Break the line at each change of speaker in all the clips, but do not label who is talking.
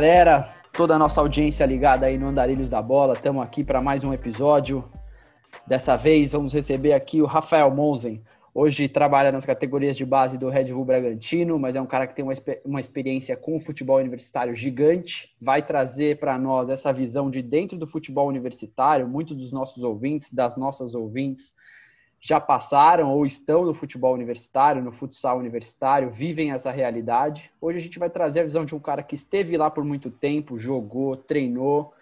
Galera, toda a nossa audiência ligada aí no Andarilhos da Bola, estamos aqui para mais um episódio. Dessa vez vamos receber aqui o Rafael Monzen. Hoje trabalha nas categorias de base do Red Bull Bragantino, mas é um cara que tem uma, uma experiência com o futebol universitário gigante. Vai trazer para nós essa visão de dentro do futebol universitário. Muitos dos nossos ouvintes, das nossas ouvintes, já passaram ou estão no futebol universitário, no futsal universitário, vivem essa realidade. Hoje a gente vai trazer a visão de um cara que esteve lá por muito tempo, jogou, treinou,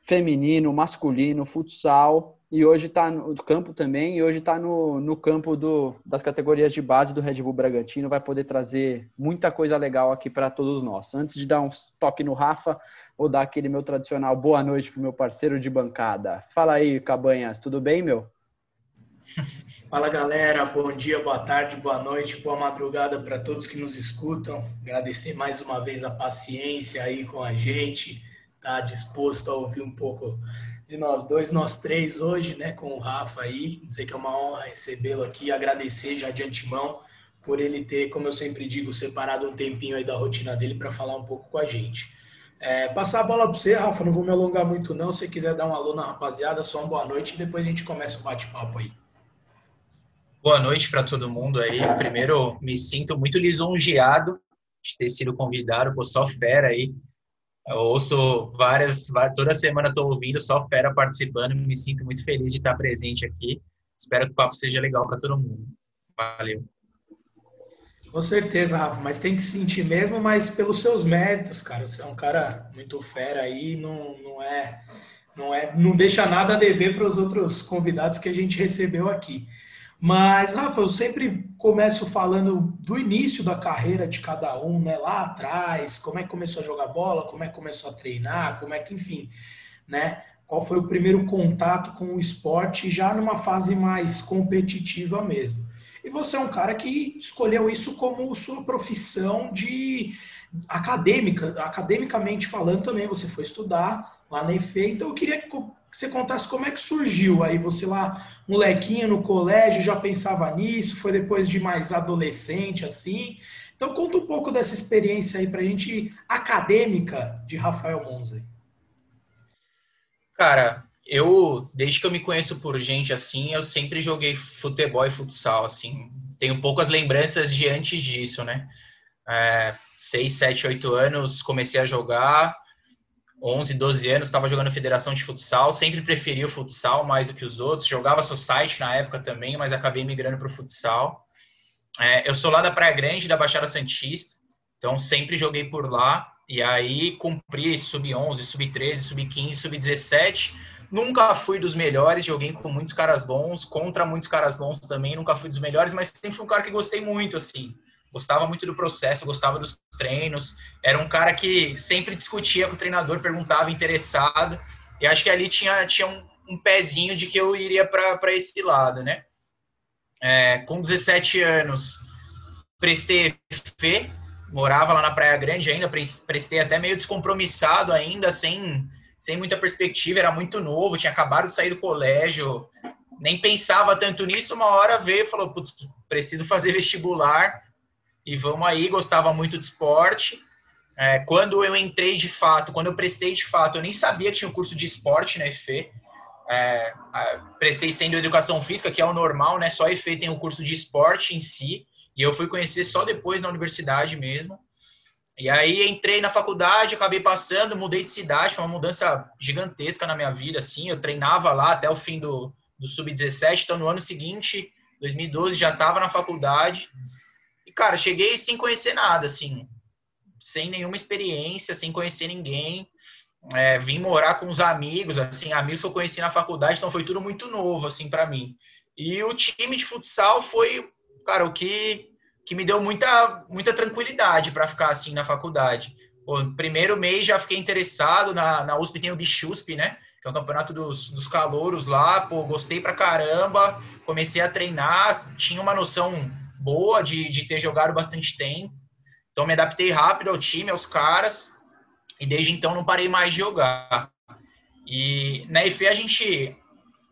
feminino, masculino, futsal, e hoje está no campo também, e hoje está no, no campo do, das categorias de base do Red Bull Bragantino, vai poder trazer muita coisa legal aqui para todos nós. Antes de dar um toque no Rafa, vou dar aquele meu tradicional boa noite para o meu parceiro de bancada. Fala aí, Cabanhas, tudo bem, meu?
Fala galera, bom dia, boa tarde, boa noite, boa madrugada para todos que nos escutam. Agradecer mais uma vez a paciência aí com a gente, tá disposto a ouvir um pouco de nós dois, nós três hoje, né, com o Rafa aí. Dizer que é uma honra recebê-lo aqui, agradecer já de antemão por ele ter, como eu sempre digo, separado um tempinho aí da rotina dele para falar um pouco com a gente. É, passar a bola para você, Rafa, não vou me alongar muito não. Se quiser dar um alô na rapaziada, só uma boa noite e depois a gente começa o bate-papo aí.
Boa noite para todo mundo aí. Primeiro, me sinto muito lisonjeado de ter sido convidado, por só fera aí. Eu ouço várias, toda semana estou ouvindo, só fera participando, me sinto muito feliz de estar presente aqui. Espero que o papo seja legal para todo mundo. Valeu.
Com certeza, Rafa, mas tem que sentir mesmo, mas pelos seus méritos, cara. Você é um cara muito fera aí, não, não é, não é, não deixa nada a dever para os outros convidados que a gente recebeu aqui. Mas, Rafa, eu sempre começo falando do início da carreira de cada um, né? Lá atrás, como é que começou a jogar bola, como é que começou a treinar, como é que, enfim, né? Qual foi o primeiro contato com o esporte já numa fase mais competitiva mesmo. E você é um cara que escolheu isso como sua profissão de acadêmica, academicamente falando também, você foi estudar lá na EFE, então eu queria que você contasse como é que surgiu. Aí você lá, molequinho no colégio, já pensava nisso, foi depois de mais adolescente, assim. Então conta um pouco dessa experiência aí pra gente, acadêmica, de Rafael Monza.
Cara, eu, desde que eu me conheço por gente assim, eu sempre joguei futebol e futsal, assim. Tenho poucas lembranças de antes disso, né? É, seis, sete, oito anos, comecei a jogar 11, 12 anos, estava jogando federação de futsal, sempre preferi o futsal mais do que os outros, jogava society na época também, mas acabei migrando para o futsal. É, eu sou lá da Praia Grande, da Baixada Santista, então sempre joguei por lá, e aí cumpri sub-11, sub-13, sub-15, sub-17, nunca fui dos melhores, joguei com muitos caras bons, contra muitos caras bons também, nunca fui dos melhores, mas sempre fui um cara que gostei muito, assim, gostava muito do processo, gostava dos treinos. Era um cara que sempre discutia com o treinador, perguntava, interessado. E acho que ali tinha, tinha um, um pezinho de que eu iria para esse lado, né? É, com 17 anos, prestei FE, morava lá na Praia Grande ainda, prestei até meio descompromissado ainda, sem, sem muita perspectiva, era muito novo, tinha acabado de sair do colégio, nem pensava tanto nisso, uma hora veio e falou, putz, preciso fazer vestibular, e vamos aí, gostava muito de esporte. É, quando eu entrei de fato, quando eu prestei de fato, eu nem sabia que tinha um curso de esporte na EFE. É, prestei sendo educação física, que é o normal, né? Só a EFE tem o um curso de esporte em si. E eu fui conhecer só depois na universidade mesmo. E aí entrei na faculdade, acabei passando, mudei de cidade, foi uma mudança gigantesca na minha vida, assim. Eu treinava lá até o fim do, do sub-17, então no ano seguinte, 2012, já estava na faculdade cara, cheguei sem conhecer nada, assim, sem nenhuma experiência, sem conhecer ninguém. É, vim morar com os amigos, assim, amigos que eu conheci na faculdade, então foi tudo muito novo, assim, para mim. E o time de futsal foi, cara, o que, que me deu muita, muita tranquilidade para ficar, assim, na faculdade. Primeiro mês já fiquei interessado, na, na USP tem o Bichusp, né? Que é o campeonato dos, dos calouros lá, pô, gostei pra caramba, comecei a treinar, tinha uma noção boa de, de ter jogado bastante tempo. Então me adaptei rápido ao time, aos caras, e desde então não parei mais de jogar. E na EFE a gente,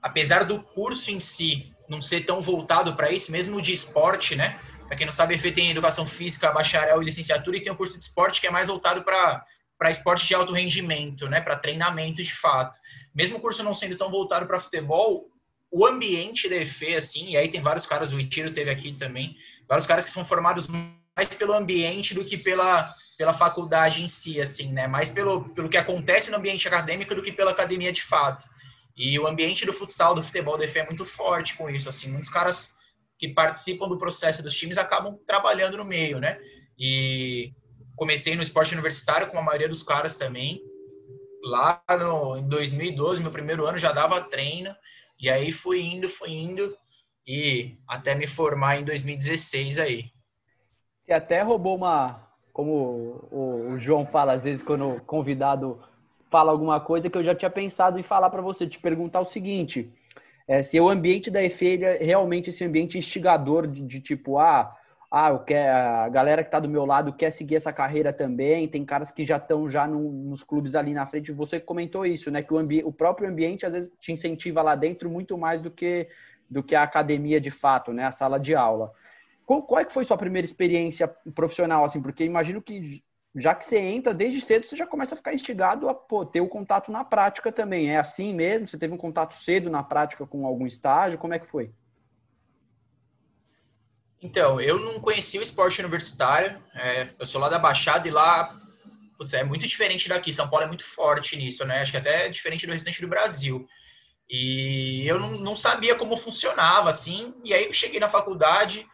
apesar do curso em si não ser tão voltado para isso, mesmo de esporte, né? Para quem não sabe, a EFE tem educação física, bacharel e licenciatura, e tem o curso de esporte que é mais voltado para para esporte de alto rendimento, né, para treinamento de fato. Mesmo o curso não sendo tão voltado para futebol, o ambiente da EFE, assim, e aí tem vários caras, o Itiro teve aqui também, vários caras que são formados mais pelo ambiente do que pela, pela faculdade em si, assim, né, mais pelo, pelo que acontece no ambiente acadêmico do que pela academia de fato. E o ambiente do futsal, do futebol da EFE é muito forte com isso, assim, muitos caras que participam do processo dos times acabam trabalhando no meio, né, e comecei no esporte universitário com a maioria dos caras também. Lá no, em 2012, meu primeiro ano, já dava treino. E aí fui indo, fui indo. E até me formar em 2016 aí.
Você até roubou uma. Como o, João fala, às vezes, quando o convidado fala alguma coisa, que eu já tinha pensado em falar para você, te perguntar o seguinte. É, se o ambiente da EFE realmente esse ambiente instigador de, de tipo, ah, ah, eu quero, a galera que está do meu lado quer seguir essa carreira também, tem caras que já estão já no, nos clubes ali na frente. Você comentou isso, né? Que o, o, próprio ambiente às vezes te incentiva lá dentro muito mais do que, do que a academia de fato, né? A sala de aula. Qual, qual é que foi sua primeira experiência profissional, assim? Porque imagino que já que você entra desde cedo, você já começa a ficar instigado a pô, ter o contato na prática também. É assim mesmo? Você teve um contato cedo na prática com algum estágio? Como é que foi?
Então, eu não conhecia o esporte universitário. É, eu sou lá da Baixada e lá putz, é muito diferente daqui. São Paulo é muito forte nisso, né? Acho que até é diferente do restante do Brasil. E eu não, não sabia como funcionava, assim. E aí cheguei na faculdade,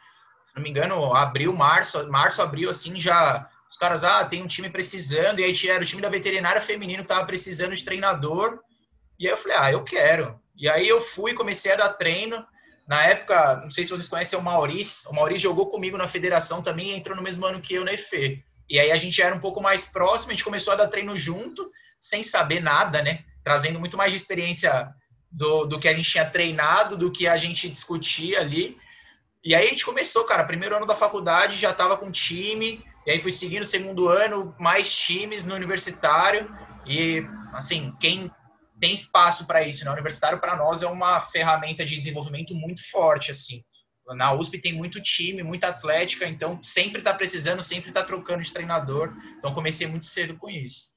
se não me engano, abril, março, março, abril, assim, já. Os caras, ah, tem um time precisando. E aí era o time da veterinária feminino que tava precisando de treinador. E aí eu falei, ah, eu quero. E aí eu fui, comecei a dar treino. Na época, não sei se vocês conhecem o Maurício, o Maurício jogou comigo na federação também entrou no mesmo ano que eu na EFE. E aí a gente era um pouco mais próximo, a gente começou a dar treino junto, sem saber nada, né? Trazendo muito mais de experiência do, do que a gente tinha treinado, do que a gente discutia ali. E aí a gente começou, cara, primeiro ano da faculdade já estava com time, e aí fui seguindo o segundo ano, mais times no universitário. E, assim, quem tem espaço para isso. Né? Universitário, para nós, é uma ferramenta de desenvolvimento muito forte. assim. Na USP tem muito time, muita atlética, então sempre está precisando, sempre está trocando de treinador. Então comecei muito cedo com isso.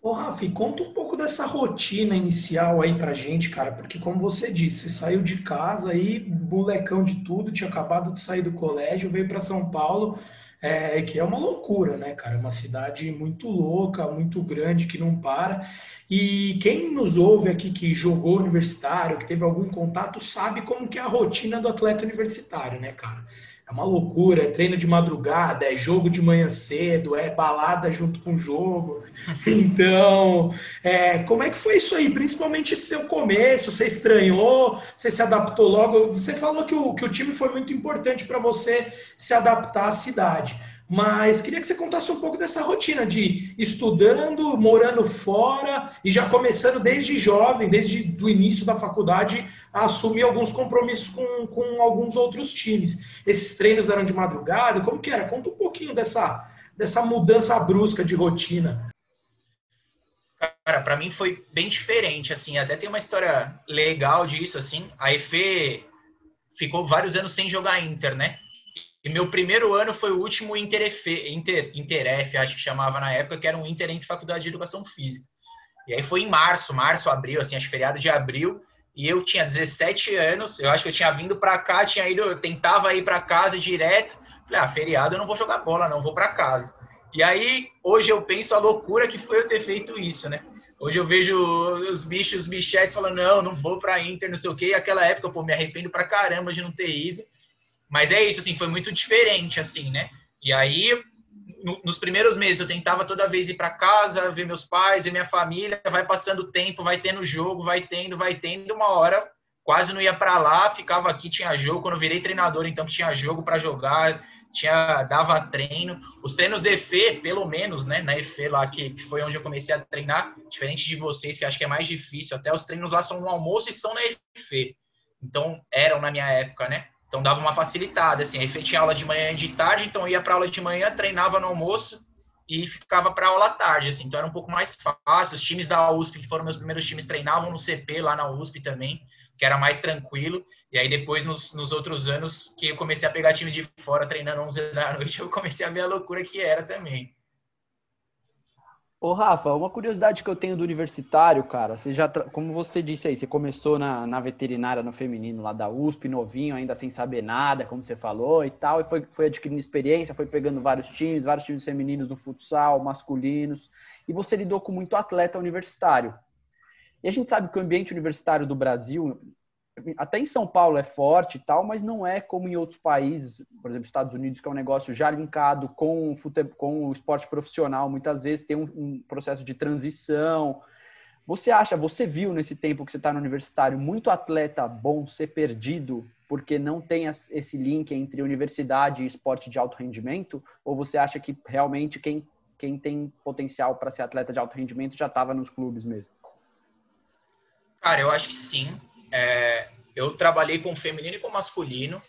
Ô, Rafi, conta um pouco dessa rotina inicial aí pra gente, cara, porque como você disse, você saiu de casa aí, molecão de tudo, tinha acabado de sair do colégio, veio para São Paulo, é, que é uma loucura, né, cara? É uma cidade muito louca, muito grande, que não para. E quem nos ouve aqui que jogou universitário, que teve algum contato, sabe como que é a rotina do atleta universitário, né, cara? É uma loucura, é treino de madrugada, é jogo de manhã cedo, é balada junto com o jogo. Então, é, como é que foi isso aí? Principalmente seu começo, você estranhou, você se adaptou logo. Você falou que o, que o time foi muito importante para você se adaptar à cidade. Mas queria que você contasse um pouco dessa rotina de estudando, morando fora e já começando desde jovem, desde o início da faculdade, a assumir alguns compromissos com, com alguns outros times. Esses treinos eram de madrugada? Como que era? Conta um pouquinho dessa, dessa mudança brusca de rotina.
Cara, para mim foi bem diferente, assim, até tem uma história legal disso, assim, a EFE ficou vários anos sem jogar Inter, né? E meu primeiro ano foi o último Interf, Inter, Interf, acho que chamava na época, que era um Inter entre Faculdade de Educação Física. E aí foi em março, março, abril, assim, acho feriado de abril, e eu tinha 17 anos, eu acho que eu tinha vindo para cá, tinha ido, eu tentava ir para casa direto. Falei, ah, feriado eu não vou jogar bola, não, vou para casa. E aí, hoje eu penso a loucura que foi eu ter feito isso, né? Hoje eu vejo os bichos, os bichetes falando, não, não vou para Inter, não sei o quê. E aquela época, pô, me arrependo pra caramba de não ter ido. Mas é isso, assim, foi muito diferente, assim, né? E aí, no, nos primeiros meses, eu tentava toda vez ir para casa, ver meus pais, ver minha família, vai passando o tempo, vai tendo jogo, vai tendo, vai tendo, uma hora quase não ia para lá, ficava aqui, tinha jogo. Quando virei treinador, então tinha jogo para jogar, tinha dava treino. Os treinos de EFE, pelo menos, né, na EFE lá, que, que foi onde eu comecei a treinar, diferente de vocês, que acho que é mais difícil, até os treinos lá são no almoço e são na EFE. Então, eram na minha época, né? Então dava uma facilitada, assim, aí tinha aula de manhã e de tarde, então ia para aula de manhã, treinava no almoço e ficava para aula à tarde, assim, então era um pouco mais fácil. Os times da USP, que foram meus primeiros times, treinavam no CP lá na USP também, que era mais tranquilo. E aí depois, nos, nos outros anos, que eu comecei a pegar times de fora treinando 11 da noite, eu comecei a ver a loucura que era também.
Ô, Rafa, uma curiosidade que eu tenho do universitário, cara, você já, como você disse aí, você começou na, na veterinária no feminino lá da USP, novinho, ainda sem saber nada, como você falou e tal, e foi, foi adquirindo experiência, foi pegando vários times, vários times femininos no futsal, masculinos, e você lidou com muito atleta universitário. E a gente sabe que o ambiente universitário do Brasil, até em São Paulo é forte e tal, mas não é como em outros países, por exemplo, Estados Unidos, que é um negócio já linkado com o, fute... com o esporte profissional, muitas vezes tem um, um, processo de transição. Você acha, você viu nesse tempo que você está no universitário, muito atleta bom ser perdido porque não tem esse link entre universidade e esporte de alto rendimento? Ou você acha que realmente quem, quem tem potencial para ser atleta de alto rendimento já estava nos clubes mesmo?
Cara, eu acho que sim é, eu trabalhei com feminino e com masculino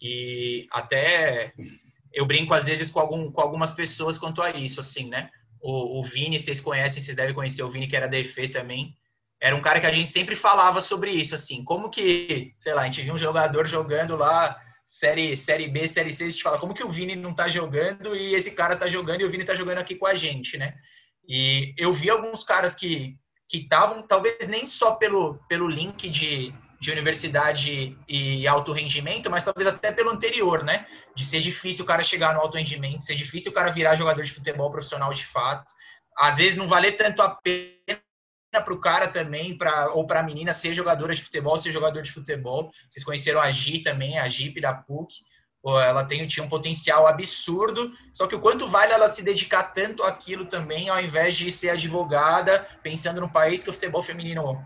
e até eu brinco às vezes com, algum, com algumas pessoas quanto a isso, assim, né? O, o Vini, vocês conhecem, vocês devem conhecer o Vini, que era DF também. Era um cara que a gente sempre falava sobre isso, assim, como que, sei lá, a gente viu um jogador jogando lá, série, série B, série C, a gente fala, como que o Vini não tá jogando e esse cara tá jogando e o Vini tá jogando aqui com a gente, né? E eu vi alguns caras que que estavam, talvez nem só pelo, pelo link de, de universidade e alto rendimento, mas talvez até pelo anterior, né? De ser difícil o cara chegar no alto rendimento, ser difícil o cara virar jogador de futebol profissional de fato. Às vezes não valer tanto a pena para o cara também, pra, ou para a menina ser jogadora de futebol, ser jogador de futebol. Vocês conheceram a Gi também, a Jeep da PUC ela tem, tinha um potencial absurdo, só que o quanto vale ela se dedicar tanto àquilo também, ao invés de ser advogada, pensando no país que o futebol feminino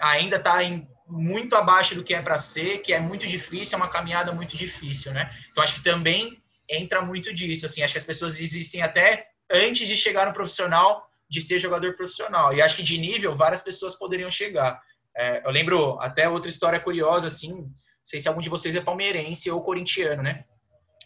ainda está muito abaixo do que é para ser, que é muito difícil, é uma caminhada muito difícil, né? Então acho que também entra muito disso, assim, acho que as pessoas existem até antes de chegar no profissional, de ser jogador profissional, e acho que de nível várias pessoas poderiam chegar. É, eu lembro até outra história curiosa, assim, sei se algum de vocês é palmeirense ou corintiano, né?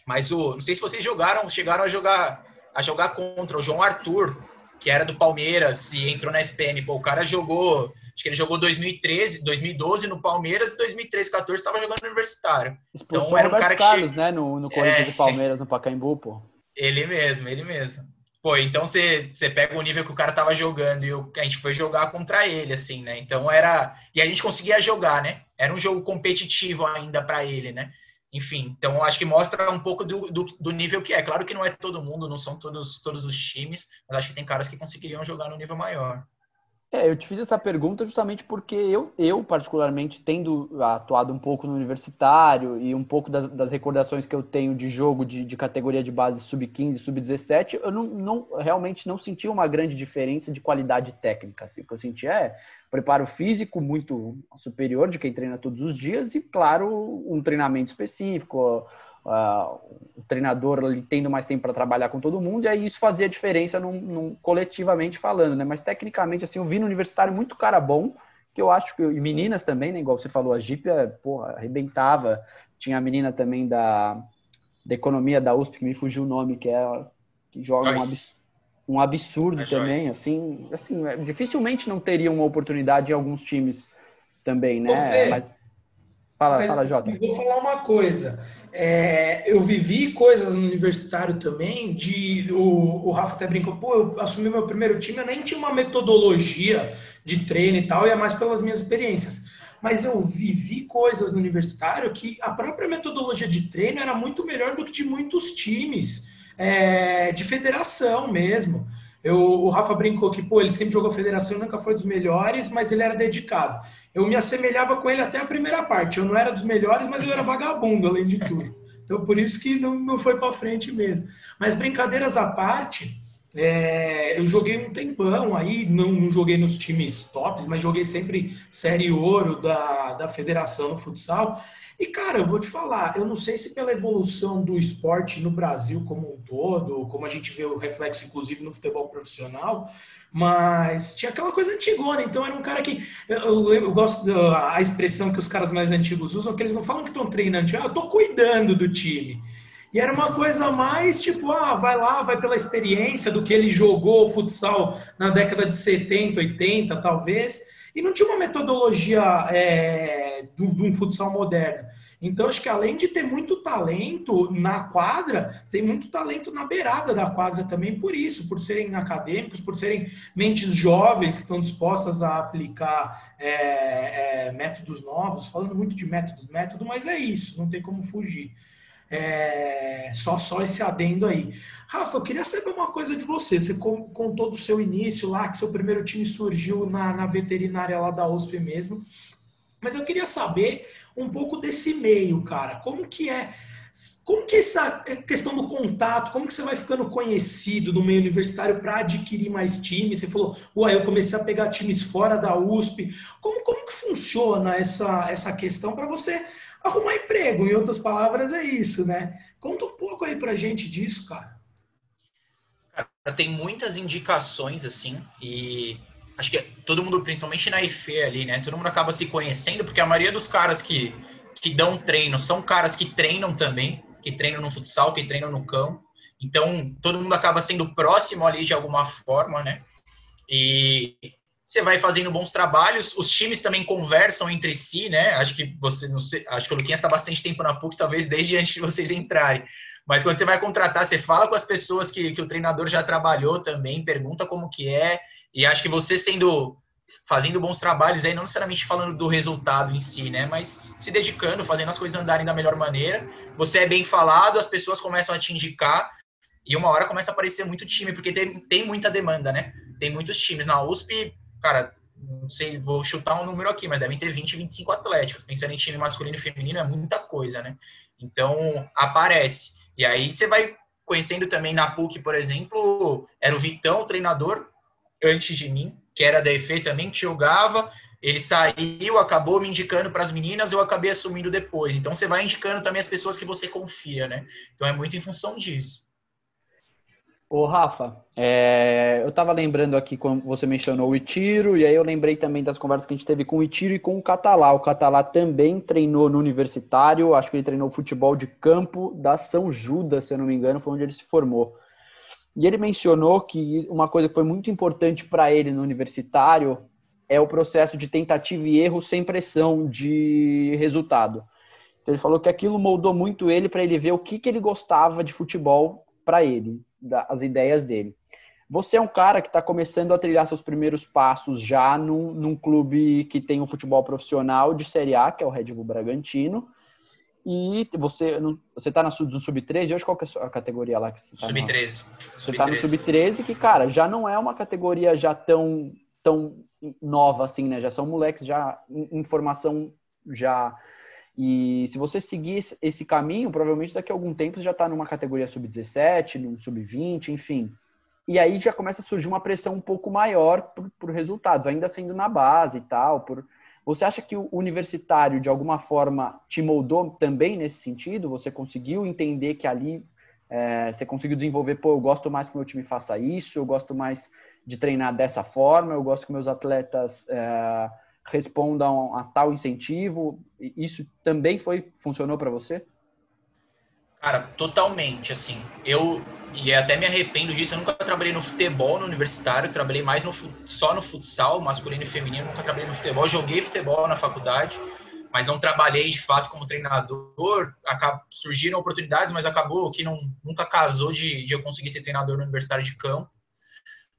Mas o, não sei se vocês jogaram, chegaram a jogar a jogar contra o João Arthur, que era do Palmeiras e entrou na SPM. Pô, o cara jogou, acho que ele jogou 2013, 2012 no Palmeiras e 2013, 14 estava jogando no Universitário.
Expulsou então era um cara que Carlos, né, no, no Corinthians é... e Palmeiras no Pacaembu, pô.
Ele mesmo, ele mesmo. Pô, então você, você pega o nível que o cara tava jogando e o, a gente foi jogar contra ele, assim, né? Então era. E a gente conseguia jogar, né? Era um jogo competitivo ainda para ele, né? Enfim, então acho que mostra um pouco do, do, do, nível que é. Claro que não é todo mundo, não são todos, todos os times, mas acho que tem caras que conseguiriam jogar no nível maior.
É, eu te fiz essa pergunta justamente porque eu, eu particularmente, tendo atuado um pouco no universitário e um pouco das, das recordações que eu tenho de jogo de, de categoria de base sub-15, sub-17, eu não, não, realmente não senti uma grande diferença de qualidade técnica. Assim. O que eu senti é preparo físico muito superior de quem treina todos os dias e, claro, um treinamento específico, o treinador ali tendo mais tempo para trabalhar com todo mundo, e aí isso fazia diferença num, num, coletivamente falando, né? Mas tecnicamente, assim, eu vi no universitário muito cara bom, que eu acho que, e meninas também, né? Igual você falou, a Jeep, porra, arrebentava. Tinha a menina também da, da economia da USP, que me fugiu o nome, que é que joga um absurdo, um absurdo também, Joyce. assim, assim, é, dificilmente não teria uma oportunidade em alguns times também, né? Mas,
fala, Mas fala, Jota. Vou falar uma coisa. É, eu vivi coisas no universitário também, de o, o Rafa até brincou, pô, eu assumi meu primeiro time, eu nem tinha uma metodologia de treino e tal, e é mais pelas minhas experiências. Mas eu vivi coisas no universitário que a própria metodologia de treino era muito melhor do que de muitos times é, de federação mesmo. Eu, o Rafa brincou que, pô, ele sempre jogou federação, nunca foi dos melhores, mas ele era dedicado. Eu me assemelhava com ele até a primeira parte. Eu não era dos melhores, mas eu era vagabundo, além de tudo. Então, por isso que não, não foi para frente mesmo. Mas brincadeiras à parte, é, eu joguei um tempão aí, não, não, joguei nos times tops, mas joguei sempre Série Ouro da, da federação no futsal. E, cara, eu vou te falar, eu não sei se pela evolução do esporte no Brasil como um todo, como a gente vê o reflexo, inclusive, no futebol profissional, mas tinha aquela coisa antigona, então era um cara que. Eu, eu gosto da expressão que os caras mais antigos usam, que eles não falam que estão treinando, ah, eu tô cuidando do time. E era uma coisa mais tipo, ah, vai lá, vai pela experiência do que ele jogou futsal na década de 70, 80, talvez. E não tinha uma metodologia é, de um futsal moderno. Então, acho que além de ter muito talento na quadra, tem muito talento na beirada da quadra também, por isso, por serem acadêmicos, por serem mentes jovens que estão dispostas a aplicar é, é, métodos novos, falando muito de método, método, mas é isso, não tem como fugir. É, só, só esse adendo aí. Rafa, eu queria saber uma coisa de você. Você contou do seu início lá, que seu primeiro time surgiu na, na veterinária lá da USP mesmo. Mas eu queria saber um pouco desse meio, cara. Como que é? Como que é essa questão do contato, como que você vai ficando conhecido no meio universitário para adquirir mais times? Você falou, ué, eu comecei a pegar times fora da USP. Como, como que funciona essa, essa questão para você arrumar emprego? Em outras palavras, é isso, né? Conta um pouco aí pra gente disso, cara.
Cara, tem muitas indicações, assim, e acho que todo mundo, principalmente na IFE ali, né? Todo mundo acaba se conhecendo, porque a maioria dos caras que, que dão treino são caras que treinam também, que treinam no futsal, que treinam no campo. Então, todo mundo acaba sendo próximo ali de alguma forma, né? E você vai fazendo bons trabalhos, os times também conversam entre si, né? Acho que você, não sei, acho que o Luquinhas está bastante tempo na PUC, talvez desde antes de vocês entrarem. Mas quando você vai contratar, você fala com as pessoas que, que o treinador já trabalhou também, pergunta como que é, e acho que você sendo fazendo bons trabalhos aí, não necessariamente falando do resultado em si, né? Mas se dedicando, fazendo as coisas andarem da melhor maneira. Você é bem falado, as pessoas começam a te indicar e uma hora começa a aparecer muito time, porque tem, tem muita demanda, né? Tem muitos times. Na USP, cara, não sei, vou chutar um número aqui, mas devem ter 20, 25 atléticos. Pensando em time masculino e feminino, é muita coisa, né? Então, aparece. E aí você vai conhecendo também na PUC, por exemplo, era o Vitão, o treinador, antes de mim, que era da EFE também, que jogava. Ele saiu, acabou me indicando para as meninas, eu acabei assumindo depois. Então você vai indicando também as pessoas que você confia, né? Então é muito em função disso.
Ô, Rafa, é, eu estava lembrando aqui quando você mencionou o Itiro, e aí eu lembrei também das conversas que a gente teve com o Itiro e com o Catalá. O Catalá também treinou no universitário, acho que ele treinou futebol de campo da São Judas, se eu não me engano, foi onde ele se formou. E ele mencionou que uma coisa que foi muito importante para ele no universitário é o processo de tentativa e erro sem pressão de resultado. Então ele falou que aquilo moldou muito ele para ele ver o que, que ele gostava de futebol para ele, as ideias dele. Você é um cara que está começando a trilhar seus primeiros passos já num, num clube que tem um futebol profissional de Série A, que é o Red Bull Bragantino. E você você tá na no sub-13, hoje qual que é a categoria lá que você
tá? Sub-13.
Você sub tá no sub-13 que, cara, já não é uma categoria já tão tão nova assim, né? Já são moleques já em formação já e se você seguir esse caminho, provavelmente daqui a algum tempo você já está numa categoria sub-17, num sub-20, enfim. E aí já começa a surgir uma pressão um pouco maior por, por resultados, ainda sendo na base e tal, por, você acha que o universitário, de alguma forma, te moldou também nesse sentido? Você conseguiu entender que ali é, você conseguiu desenvolver, pô, eu gosto mais que meu time faça isso, eu gosto mais de treinar dessa forma, eu gosto que meus atletas é, respondam a tal incentivo. Isso também foi funcionou para você?
Cara, totalmente, assim. Eu e até me arrependo disso, eu nunca trabalhei no futebol no universitário, trabalhei mais no, só no futsal, masculino e feminino, nunca trabalhei no futebol, joguei futebol na faculdade, mas não trabalhei de fato como treinador. Acab, surgiram oportunidades, mas acabou que não, nunca casou de, de eu conseguir ser treinador no universitário de campo.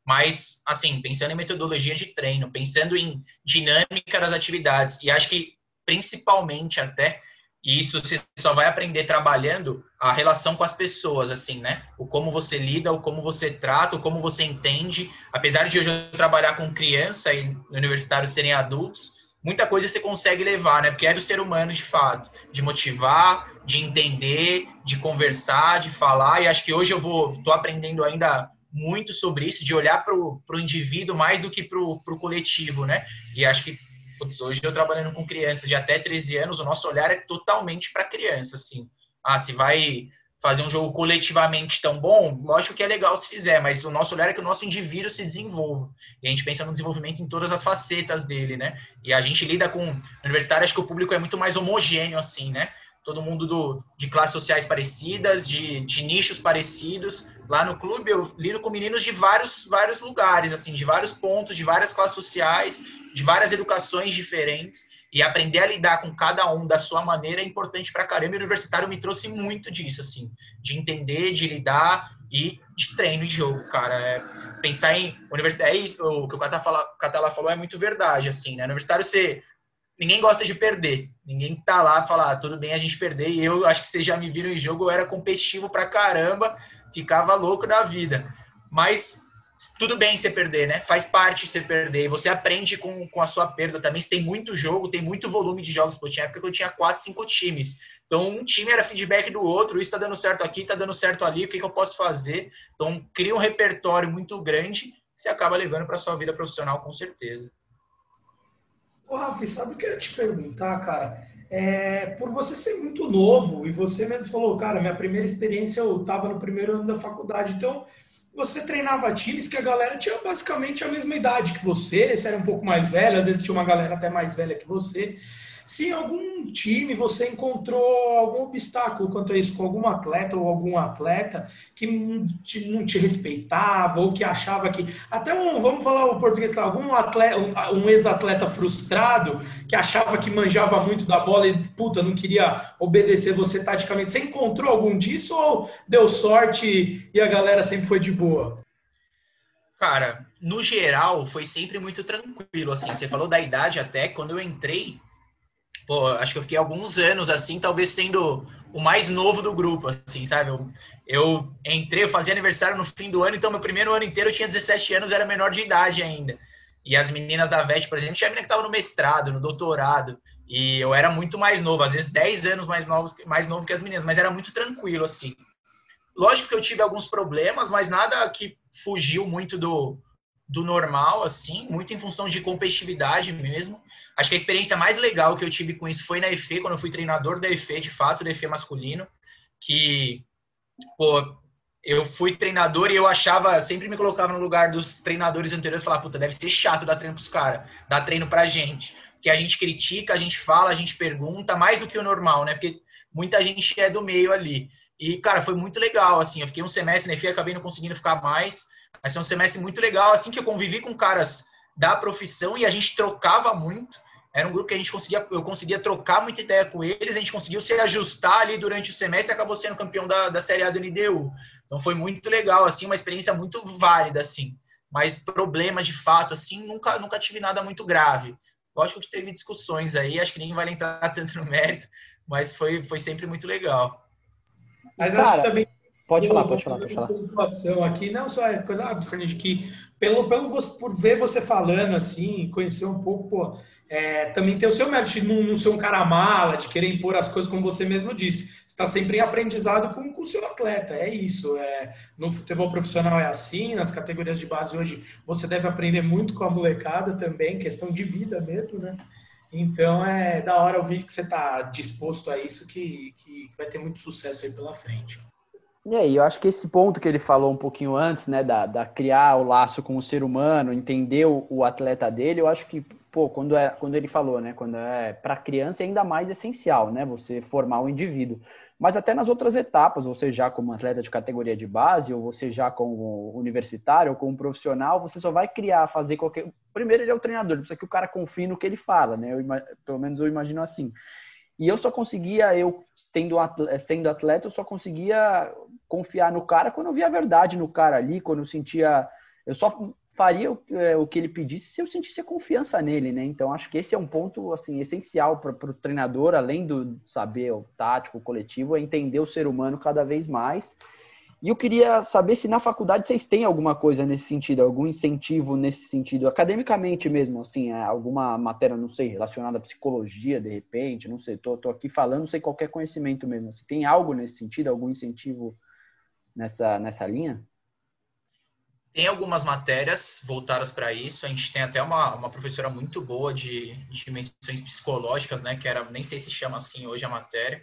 Mas, assim, pensando em metodologia de treino, pensando em dinâmica das atividades, e acho que principalmente até e isso você só vai aprender trabalhando a relação com as pessoas, assim, né? O como você lida, o como você trata, o como você entende. Apesar de hoje eu trabalhar com criança e universitários serem adultos, muita coisa você consegue levar, né? Porque é do ser humano, de fato. De motivar, de entender, de conversar, de falar. E acho que hoje eu vou, tô aprendendo ainda muito sobre isso, de olhar para o indivíduo mais do que para o coletivo, né? E acho que putz, hoje eu trabalhando com crianças de até 13 anos, o nosso olhar é totalmente para criança, assim. Ah, se vai fazer um jogo coletivamente tão bom, lógico que é legal se fizer, mas o nosso olhar é que o nosso indivíduo se desenvolva. E a gente pensa no desenvolvimento em todas as facetas dele, né? E a gente lida com universitário, acho que o público é muito mais homogêneo, assim, né? Todo mundo do, de classes sociais parecidas, de, de nichos parecidos. Lá no clube eu lido com meninos de vários, vários lugares, assim, de vários pontos, de várias classes sociais, de várias educações diferentes. E aprender a lidar com cada um da sua maneira é importante para caramba. E o universitário me trouxe muito disso, assim, de entender, de lidar e de treino e jogo, cara. É, pensar em universidade, é isso, o que o Catala falou é muito verdade, assim, né? Universitário você ninguém gosta de perder. Ninguém tá lá falar, ah, tudo bem a gente perder. E eu acho que vocês já me viram em jogo, eu era competitivo pra caramba, ficava louco da vida. Mas tudo bem você perder, né? Faz parte você perder. Você aprende com, com a sua perda também. Você tem muito jogo, tem muito volume de jogos. Pô, tinha época que eu tinha quatro, cinco times. Então, um time era feedback do outro. Isso tá dando certo aqui, tá dando certo ali. O que, que eu posso fazer? Então, cria um repertório muito grande que você acaba levando para sua vida profissional, com certeza.
Ô, Rafa, sabe o que eu ia te perguntar, cara? É, por você ser muito novo, e você mesmo falou, cara, minha primeira experiência eu estava no primeiro ano da faculdade, então você treinava times que a galera tinha basicamente a mesma idade que você, você era um pouco mais velho, às vezes tinha uma galera até mais velha que você. Se em algum time você encontrou algum obstáculo quanto a isso com algum atleta ou algum atleta que não te, não te respeitava ou que achava que. Até um, vamos falar o português, algum atleta, um, um ex-atleta frustrado que achava que manjava muito da bola e, puta, não queria obedecer você taticamente. Você encontrou algum disso ou deu sorte e a galera sempre foi de boa?
Cara, no geral, foi sempre muito tranquilo. Assim, você falou da idade até, quando eu entrei, pô, acho que eu fiquei alguns anos assim, talvez sendo o mais novo do grupo, assim, sabe? Eu, eu entrei, eu fazia aniversário no fim do ano, então meu primeiro ano inteiro eu tinha 17 anos, era menor de idade ainda. E as meninas da VET, por exemplo, tinha menina que estava no mestrado, no doutorado, e eu era muito mais novo, às vezes 10 anos mais novo, mais novo que as meninas, mas era muito tranquilo, assim. Lógico que eu tive alguns problemas, mas nada que fugiu muito do, do normal, assim, muito em função de competitividade mesmo. Acho que a experiência mais legal que eu tive com isso foi na EFE, quando eu fui treinador da EFE, de fato, da EFE masculino, que, pô, eu fui treinador e eu achava, sempre me colocava no lugar dos treinadores anteriores, falava, puta, deve ser chato dar treino pros caras, dar treino pra gente. Porque a gente critica, a gente fala, a gente pergunta, mais do que o normal, né? Porque muita gente é do meio ali. E, cara, foi muito legal, assim, eu fiquei um semestre na EFE, acabei não conseguindo ficar mais, mas foi um semestre muito legal, assim, que eu convivi com caras da profissão e a gente trocava muito, era um grupo que a gente conseguia, eu conseguia trocar muita ideia com eles, a gente conseguiu se ajustar ali durante o semestre e acabou sendo campeão da, da Série A do NDU. Então foi muito legal, assim, uma experiência muito válida, assim. Mas problemas de fato, assim, nunca, nunca tive nada muito grave. Lógico que teve discussões aí, acho que nem vai entrar tanto no mérito, mas foi, foi sempre muito legal.
Mas Cara, acho que também Pode falar, pode falar, pode falar. Pontuação aqui, não só é coisa rápida, Fernando, que pelo, pelo por ver você falando assim, conhecer um pouco, pô, é, também tem o seu mérito de não, não ser um cara mala, de querer impor as coisas como você mesmo disse. Você está sempre em aprendizado com o seu atleta, é isso. É, no futebol profissional é assim, nas categorias de base hoje você deve aprender muito com a molecada também, questão de vida mesmo, né? Então é da hora ouvir que você está disposto a isso, que, que vai ter muito sucesso aí pela frente.
E aí, eu acho que esse ponto que ele falou um pouquinho antes, né, da, da criar o laço com o ser humano, entender o, o atleta dele, eu acho que pô, quando, é, quando ele falou, né, quando é para criança é ainda mais essencial, né, você formar o indivíduo. Mas até nas outras etapas, você já como atleta de categoria de base, ou você já como universitário, ou como profissional, você só vai criar, fazer qualquer. Primeiro, ele é o treinador, precisa que o cara confie no que ele fala, né? Eu, pelo menos eu imagino assim. E eu só conseguia, eu tendo sendo atleta, eu só conseguia confiar no cara quando eu via a verdade no cara ali, quando eu sentia. Eu só faria o, é, o que ele pedisse se eu sentisse confiança nele, né? Então acho que esse é um ponto assim essencial para o treinador, além do saber o tático, o coletivo, é entender o ser humano cada vez mais. E eu queria saber se na faculdade vocês têm alguma coisa nesse sentido, algum incentivo nesse sentido, academicamente mesmo, assim, é alguma matéria, não sei, relacionada à psicologia, de repente, não sei, tô, tô aqui falando sem qualquer conhecimento mesmo. Se tem algo nesse sentido, algum incentivo nessa, nessa linha?
Tem algumas matérias voltadas para isso. A gente tem até uma, uma professora muito boa de, de dimensões psicológicas, né? Que era, nem sei se chama assim hoje a matéria,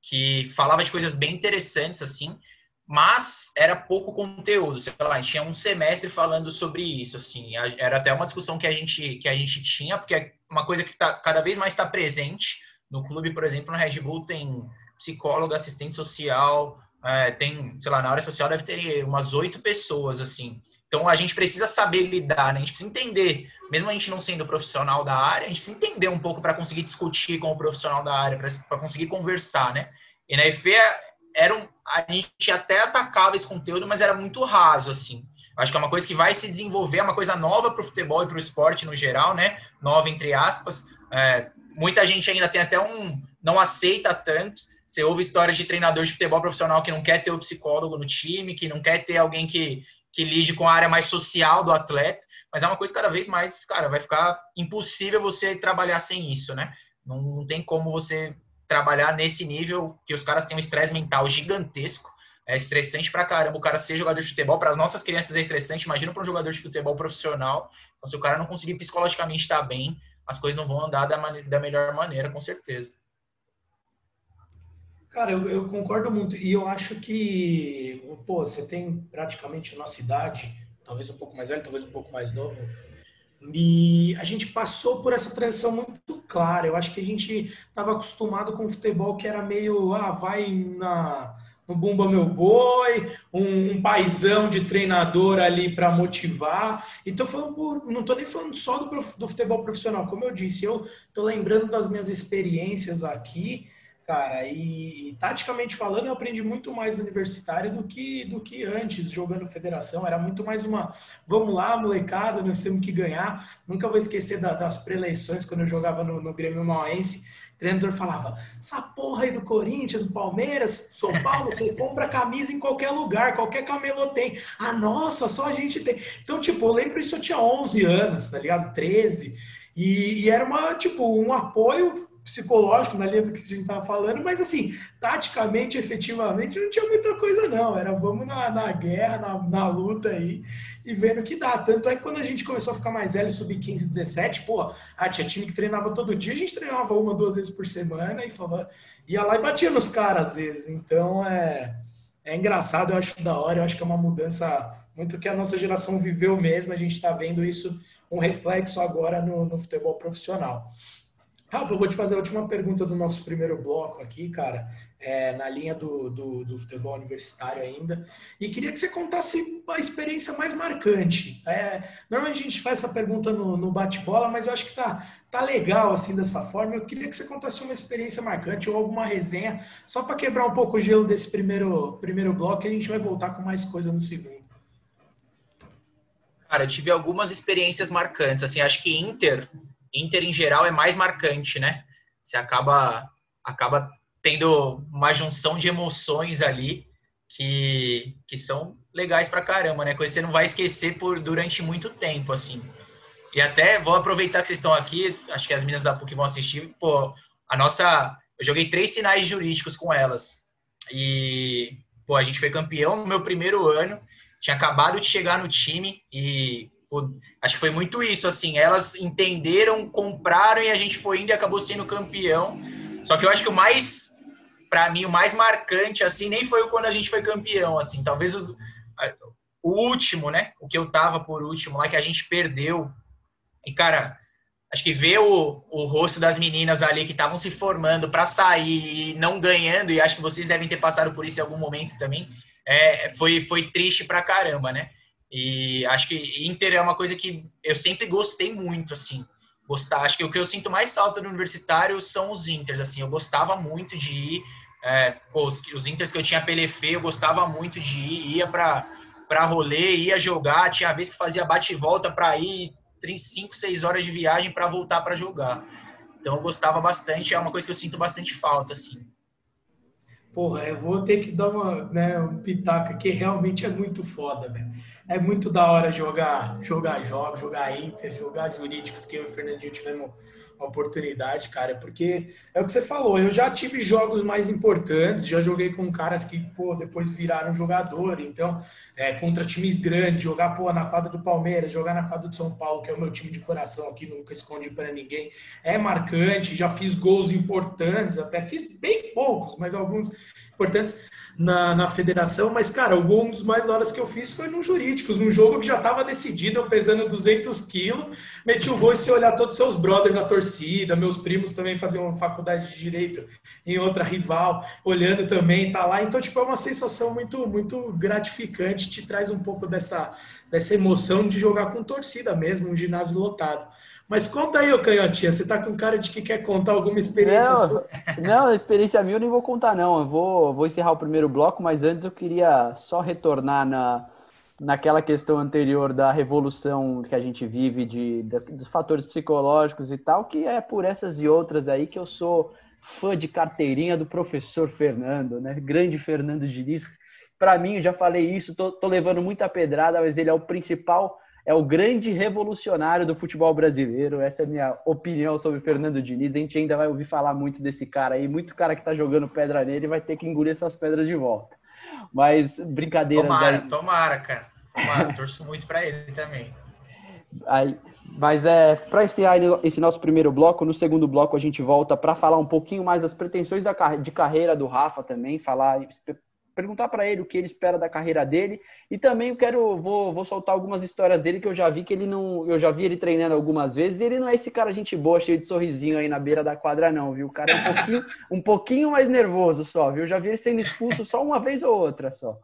que falava de coisas bem interessantes, assim, mas era pouco conteúdo. Sei lá, a gente tinha um semestre falando sobre isso, assim. Era até uma discussão que a gente, que a gente tinha, porque é uma coisa que tá, cada vez mais está presente No clube, por exemplo, na Red Bull tem psicólogo, assistente social, é, tem, sei lá, na área social deve ter umas oito pessoas, assim. Então a gente precisa saber lidar, né? A gente precisa entender, mesmo a gente não sendo profissional da área, a gente precisa entender um pouco para conseguir discutir com o profissional da área, para conseguir conversar, né? E na EFE era um, a gente até atacava esse conteúdo, mas era muito raso, assim. Acho que é uma coisa que vai se desenvolver, é uma coisa nova para o futebol e para o esporte no geral, né? Nova entre aspas. É, muita gente ainda tem até um não aceita tanto. Você ouve histórias de treinador de futebol profissional que não quer ter o psicólogo no time, que não quer ter alguém que, que lide com a área mais social do atleta, mas é uma coisa cada vez mais, cara, vai ficar impossível você trabalhar sem isso, né? Não, não tem como você trabalhar nesse nível que os caras têm um estresse mental gigantesco. É estressante pra caramba o cara ser jogador de futebol. Para as nossas crianças é estressante. Imagina para um jogador de futebol profissional. Então, se o cara não conseguir psicologicamente estar bem, as coisas não vão andar da, da melhor maneira, com certeza.
Cara, eu, eu, concordo muito. E eu acho que, pô, você tem praticamente a nossa idade, talvez um pouco mais velho, talvez um pouco mais novo. E a gente passou por essa transição muito clara. Eu acho que a gente estava acostumado com o futebol que era meio, ah, vai na, no Bumba Meu Boi, um, um paizão de treinador ali para motivar. E tô falando por, não estou nem falando só do, do futebol profissional. Como eu disse, eu estou lembrando das minhas experiências aqui cara. E, e, taticamente falando, eu aprendi muito mais no universitário do que do que antes jogando federação. Era muito mais uma, vamos lá, molecada, nós temos que ganhar. Nunca vou esquecer da, das preleções quando eu jogava no, no Grêmio Mauense. O treinador falava: essa porra aí do Corinthians, do Palmeiras, São Paulo, você compra camisa em qualquer lugar, qualquer camelô tem. Ah, nossa, só a gente tem. Então, tipo, eu lembro isso eu tinha 11 anos, tá ligado? 13. E, e, era uma, tipo, um apoio psicológico na linha do que a gente estava falando, mas assim, taticamente, efetivamente, não tinha muita coisa não. Era vamos na, na guerra, na, na luta aí e vendo que dá. Tanto é que quando a gente começou a ficar mais velho, subir 15, 17, pô, ah, tinha time que treinava todo dia, a gente treinava uma, duas vezes por semana e falava, ia lá e batia nos caras às vezes. Então é, é engraçado, eu acho da hora, eu acho que é uma mudança muito que a nossa geração viveu mesmo, a gente está vendo isso um reflexo agora no, no futebol profissional. Rafa, eu vou te fazer a última pergunta do nosso primeiro bloco aqui, cara, é, na linha do, do, do, futebol universitário ainda. E queria que você contasse a experiência mais marcante. É, normalmente a gente faz essa pergunta no, no bate-bola, mas eu acho que tá, tá legal assim dessa forma. Eu queria que você contasse uma experiência marcante ou alguma resenha, só para quebrar um pouco o gelo desse primeiro, primeiro bloco, e a gente vai voltar com mais coisa no segundo.
Cara, eu tive algumas experiências marcantes. Assim, acho que Inter Inter em geral é mais marcante, né? Você acaba acaba tendo uma junção de emoções ali que, que são legais pra caramba, né? Coisa que você não vai esquecer por durante muito tempo, assim. E até vou aproveitar que vocês estão aqui, acho que as meninas da PUC vão assistir, pô, a nossa, eu joguei três sinais jurídicos com elas. E, pô, a gente foi campeão no meu primeiro ano, tinha acabado de chegar no time e acho que foi muito isso, assim, elas entenderam, compraram e a gente foi indo e acabou sendo campeão. Só que eu acho que o mais, para mim, o mais marcante, assim, nem foi quando a gente foi campeão, assim, talvez os, o último, né, o que eu tava por último lá, que a gente perdeu. E, cara, acho que ver o, o rosto das meninas ali que estavam se formando para sair e não ganhando, e acho que vocês devem ter passado por isso em algum momento também, é, foi, foi triste pra caramba, né? E acho que Inter é uma coisa que eu sempre gostei muito, assim. Gostar, acho que o que eu sinto mais falta no universitário são os Inters, assim. Eu gostava muito de ir. É, pô, os, os Inters que eu tinha PLF, eu gostava muito de ir, ia para para rolê, ia jogar, tinha vez que fazia bate e volta para ir 5, 6 horas de viagem para voltar para jogar. Então eu gostava bastante, é uma coisa que eu sinto bastante falta, assim.
Porra, eu vou ter que dar uma, né, um pitaco que realmente é muito foda, velho. É muito da hora jogar, jogar jogos, jogar Inter, jogar jurídicos, que eu e o Fernandinho tivemos oportunidade, cara, porque é o que você falou, eu já tive jogos mais importantes, já joguei com caras que, pô, depois viraram jogador, então, é, contra times grandes, jogar, pô, na quadra do Palmeiras, jogar na quadra do São Paulo, que é o meu time de coração aqui, nunca escondi para ninguém, é marcante, já fiz gols importantes, até fiz bem poucos, mas alguns importantes. Na, na federação, mas, cara, o gol um dos mais horas que eu fiz foi no Jurídicos, num jogo que já estava decidido, eu pesando 200 quilos, meti o gol e se olhar todos seus brothers na torcida, meus primos também faziam faculdade de Direito em outra rival, olhando também, tá lá, então, tipo, é uma sensação muito, muito gratificante, te traz um pouco dessa, dessa emoção de jogar com torcida mesmo, um ginásio lotado. Mas conta aí, ô Canhotinha, você tá com cara de que quer contar alguma experiência
não,
sua?
Não, experiência minha eu nem vou contar, não. Eu vou, vou encerrar o primeiro bloco, mas antes eu queria só retornar na, naquela questão anterior da revolução que a gente vive, de, de, dos fatores psicológicos e tal, que é por essas e outras aí que eu sou fã de carteirinha do professor Fernando, né? Grande Fernando Diniz. Para mim, eu já falei isso, tô, tô levando muita pedrada, mas ele é o principal é o grande revolucionário do futebol brasileiro. Essa é a minha opinião sobre Fernando Diniz. A gente ainda vai ouvir falar muito desse cara aí. Muito cara que está jogando pedra nele vai ter que engolir essas pedras de volta. Mas brincadeira.
Tomara, aí... tomara, cara. Tomara, torço muito para ele também.
Aí, mas é para encerrar esse nosso primeiro bloco, no segundo bloco a gente volta para falar um pouquinho mais das pretensões da, de carreira do Rafa também, falar perguntar para ele o que ele espera da carreira dele. E também eu quero vou, vou soltar algumas histórias dele que eu já vi que ele não eu já vi ele treinando algumas vezes. E ele não é esse cara gente boa cheio de sorrisinho aí na beira da quadra não viu? O cara é um pouquinho um pouquinho mais nervoso só viu? Eu já vi ele sendo expulso só uma vez ou outra só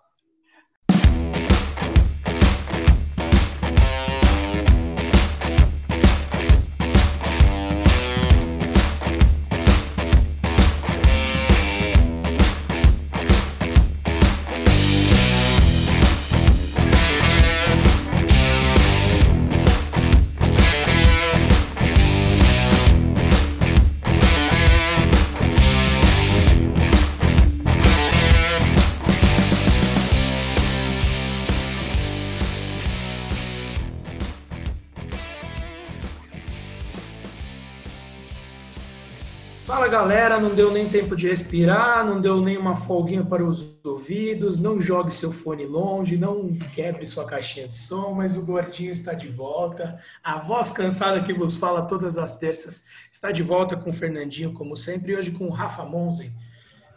galera, não deu nem tempo de respirar, não deu nem uma folguinha para os ouvidos, não jogue seu fone longe, não quebre sua caixinha de som, mas o gordinho está de volta. A voz cansada que vos fala todas as terças está de volta com o Fernandinho, como sempre, e hoje com o Rafa Monzen,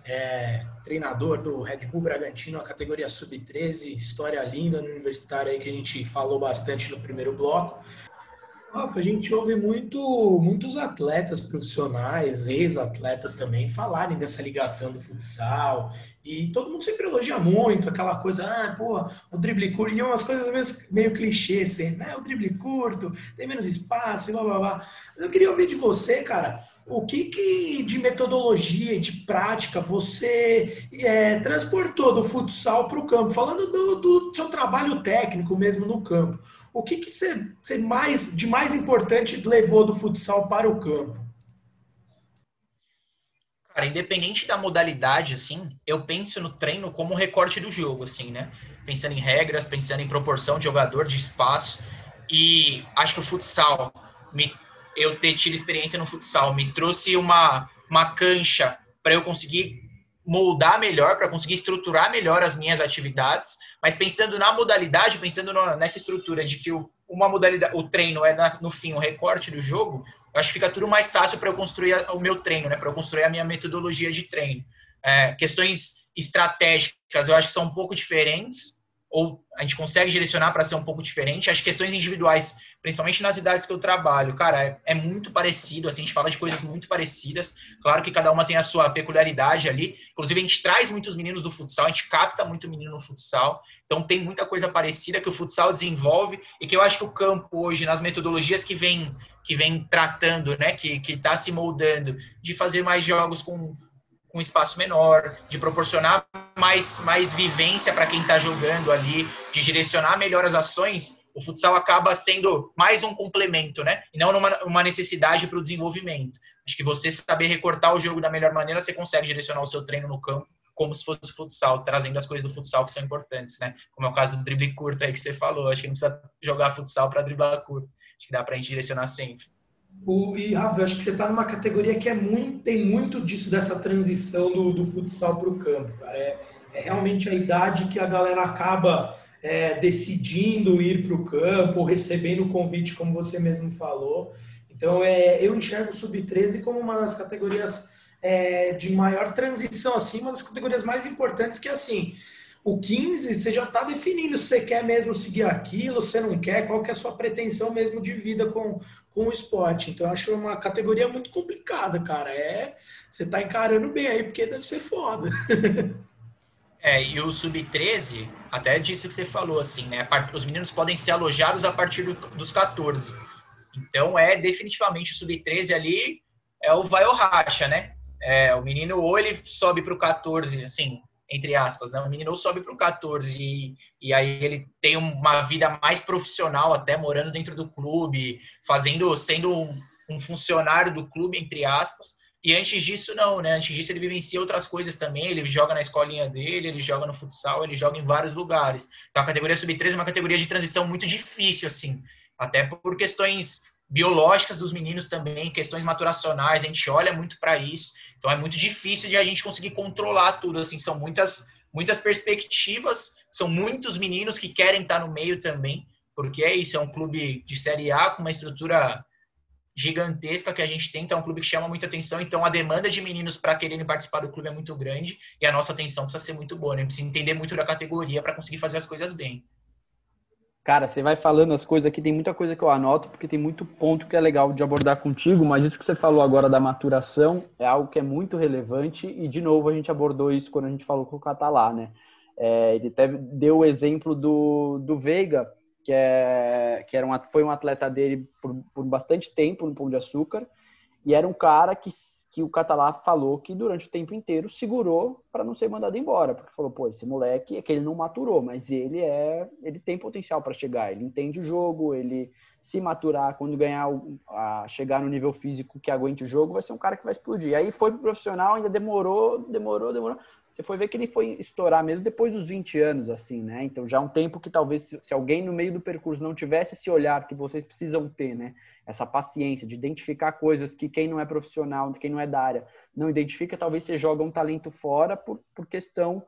é, treinador do Red Bull Bragantino, a categoria sub-13, história linda no universitário aí que a gente falou bastante no primeiro bloco. Rafa, a gente ouve muito, muitos atletas profissionais, ex-atletas também, falarem dessa ligação do futsal. E todo mundo sempre elogia muito aquela coisa, ah, pô, o drible curto, e umas coisas meio, meio clichê, assim, né? O drible curto, tem menos espaço e blá blá blá. Mas eu queria ouvir de você, cara, o que, que de metodologia e de prática você é, transportou do futsal para o campo? Falando do, do seu trabalho técnico mesmo no campo. O que, que você, você mais, de mais importante levou do futsal para o campo?
Cara, independente da modalidade, assim, eu penso no treino como recorte do jogo, assim, né? Pensando em regras, pensando em proporção de jogador, de espaço. E acho que o futsal, me, eu ter tido experiência no futsal, me trouxe uma, uma cancha para eu conseguir moldar melhor, para conseguir estruturar melhor as minhas atividades, mas pensando na modalidade, pensando no, nessa estrutura de que o, uma modalidade, o treino é na, no fim um recorte do jogo, eu acho que fica tudo mais fácil para eu construir o meu treino, né? Para eu construir a minha metodologia de treino. É, questões estratégicas, eu acho que são um pouco diferentes, ou a gente consegue direcionar para ser um pouco diferente. As questões individuais, principalmente nas idades que eu trabalho, cara, é, é, muito parecido, assim, a gente fala de coisas muito parecidas. Claro que cada uma tem a sua peculiaridade ali. Inclusive, a gente traz muitos meninos do futsal, a gente capta muito menino no futsal. Então, tem muita coisa parecida que o futsal desenvolve e que eu acho que o campo hoje, nas metodologias que vem, que vem tratando, né, que está se moldando, de fazer mais jogos com com espaço menor, de proporcionar mais, mais vivência para quem está jogando ali, de direcionar melhor as ações, o futsal acaba sendo mais um complemento, né? E não uma, uma necessidade para o desenvolvimento. Acho que você saber recortar o jogo da melhor maneira, você consegue direcionar o seu treino no campo como se fosse futsal, trazendo as coisas do futsal que são importantes, né? Como é o caso do drible curto aí que você falou. Acho que não precisa jogar futsal para driblar curto. Acho que dá para a gente direcionar sempre.
O, e, Rafa, acho que você está numa categoria que é muito, tem muito disso, dessa transição do, do futsal para o campo, cara. É, é, realmente a idade que a galera acaba é, decidindo ir para o campo, recebendo o convite, como você mesmo falou. Então, é, eu enxergo o Sub-13 como uma das categorias é, de maior transição, assim, uma das categorias mais importantes que, assim, o 15, você já está definindo se você quer mesmo seguir aquilo, se não quer, qual que é a sua pretensão mesmo de vida com, com o esporte. Então, eu acho uma categoria muito complicada, cara. É, você está encarando bem aí, porque deve ser foda.
É, e o Sub-13, até disse o que você falou, assim, né? Os meninos podem ser alojados a partir do, dos 14. Então, é definitivamente o Sub-13 ali, é o vai ou racha, né? É, o menino ou ele sobe para o 14, assim, entre aspas, né? O menino sobe para o 14 e, e aí ele tem uma vida mais profissional, até morando dentro do clube, fazendo, sendo um, um funcionário do clube, entre aspas, e antes disso, não, né? Antes disso, ele vivencia outras coisas também. Ele joga na escolinha dele, ele joga no futsal, ele joga em vários lugares. Então, a categoria sub-13 é uma categoria de transição muito difícil, assim. Até por questões biológicas dos meninos também, questões maturacionais. A gente olha muito para isso. Então, é muito difícil de a gente conseguir controlar tudo, assim. São muitas, muitas perspectivas, são muitos meninos que querem estar no meio também, porque é isso, é um clube de Série A com uma estrutura gigantesca que a gente tem, então é um clube que chama muita atenção, então a demanda de meninos para quererem participar do clube é muito grande e a nossa atenção precisa ser muito boa, né? Precisa entender muito da categoria para conseguir fazer as coisas bem.
Cara, você vai falando as coisas aqui, tem muita coisa que eu anoto, porque tem muito ponto que é legal de abordar contigo, mas isso que você falou agora da maturação é algo que é muito relevante e, de novo, a gente abordou isso quando a gente falou com o Catalá, né? É, ele até deu o exemplo do, do Veiga, que, é, que era um, foi um atleta dele por, por bastante tempo no Pão de Açúcar, e era um cara que, que o Catalá falou que durante o tempo inteiro segurou para não ser mandado embora, porque falou, pô, esse moleque é que ele não maturou, mas ele é, ele tem potencial para chegar, ele entende o jogo, ele se maturar, quando ganhar, a, chegar no nível físico que aguente o jogo, vai ser um cara que vai explodir. Aí foi pro profissional, ainda demorou, demorou, demorou, você foi ver que ele foi estourar mesmo depois dos 20 anos, assim, né? Então já é um tempo que talvez se alguém no meio do percurso não tivesse esse olhar que vocês precisam ter, né? Essa paciência de identificar coisas que quem não é profissional, quem não é da área, não identifica, talvez você joga um talento fora por, por questão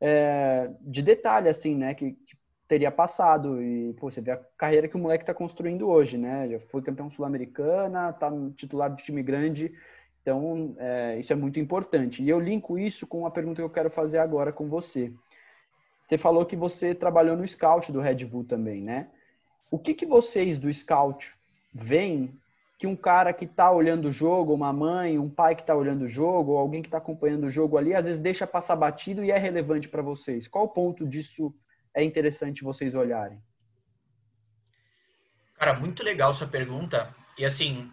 é, de detalhe, assim, né? Que, que, teria passado. E pô, você vê a carreira que o moleque está construindo hoje, né? Já foi campeão sul-americana, tá no titular de time grande então, é, isso é muito importante. E eu linko isso com a pergunta que eu quero fazer agora com você. Você falou que você trabalhou no Scout do Red Bull também, né? O que, que vocês do Scout veem que um cara que está olhando o jogo, uma mãe, um pai que está olhando o jogo, ou alguém que está acompanhando o jogo ali, às vezes deixa passar batido e é relevante para vocês? Qual ponto disso é interessante vocês olharem?
Cara, muito legal sua pergunta. E assim,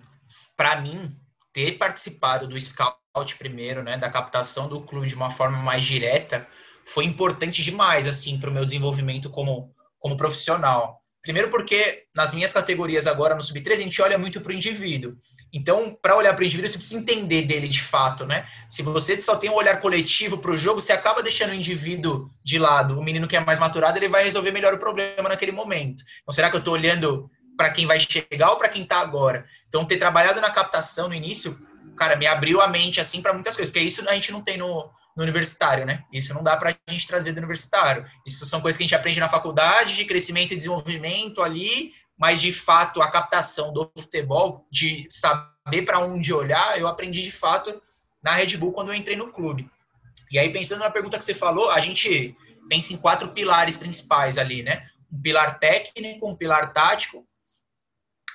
para mim, ter participado do scout primeiro, né, da captação do clube de uma forma mais direta, foi importante demais assim para o meu desenvolvimento como como profissional. Primeiro porque nas minhas categorias agora no sub-13 a gente olha muito para o indivíduo. Então, para olhar para o indivíduo, você precisa entender dele de fato, né? Se você só tem um olhar coletivo para o jogo, você acaba deixando o indivíduo de lado. O menino que é mais maturado, ele vai resolver melhor o problema naquele momento. Então, será que eu estou olhando para quem vai chegar ou para quem está agora. Então, ter trabalhado na captação no início, cara, me abriu a mente assim para muitas coisas, porque isso a gente não tem no, no universitário, né? Isso não dá para a gente trazer do universitário. Isso são coisas que a gente aprende na faculdade de crescimento e desenvolvimento ali, mas de fato a captação do futebol, de saber para onde olhar, eu aprendi de fato na Red Bull quando eu entrei no clube. E aí pensando na pergunta que você falou, a gente pensa em quatro pilares principais ali, né? Um pilar técnico, um pilar tático,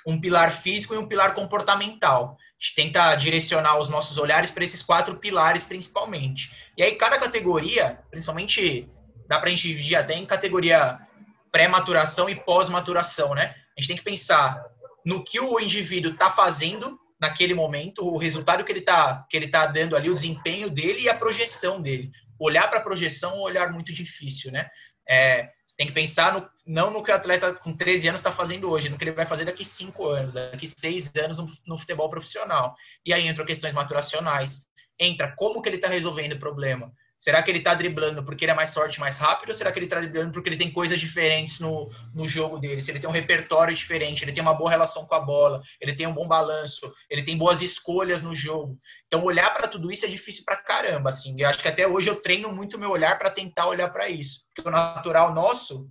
um pilar físico e um pilar comportamental. A gente tenta direcionar os nossos olhares para esses quatro pilares principalmente. E aí cada categoria, principalmente dá para a gente dividir até em categoria pré-maturação e pós-maturação, né? A gente tem que pensar no que o indivíduo está fazendo naquele momento, o resultado que ele está que ele tá dando ali, o desempenho dele e a projeção dele. Olhar para a projeção é um olhar muito difícil, né? É, tem que pensar no, não no que o atleta com 13 anos está fazendo hoje, no que ele vai fazer daqui 5 anos, daqui 6 anos no, no, futebol profissional. E aí entram questões maturacionais. Entra como que ele está resolvendo o problema. Será que ele está driblando porque ele é mais forte, mais rápido? Ou será que ele está driblando porque ele tem coisas diferentes no, no jogo dele? Se ele tem um repertório diferente, ele tem uma boa relação com a bola, ele tem um bom balanço, ele tem boas escolhas no jogo. Então, olhar para tudo isso é difícil para caramba. Assim. Eu acho que até hoje eu treino muito meu olhar para tentar olhar para isso. Porque o natural nosso,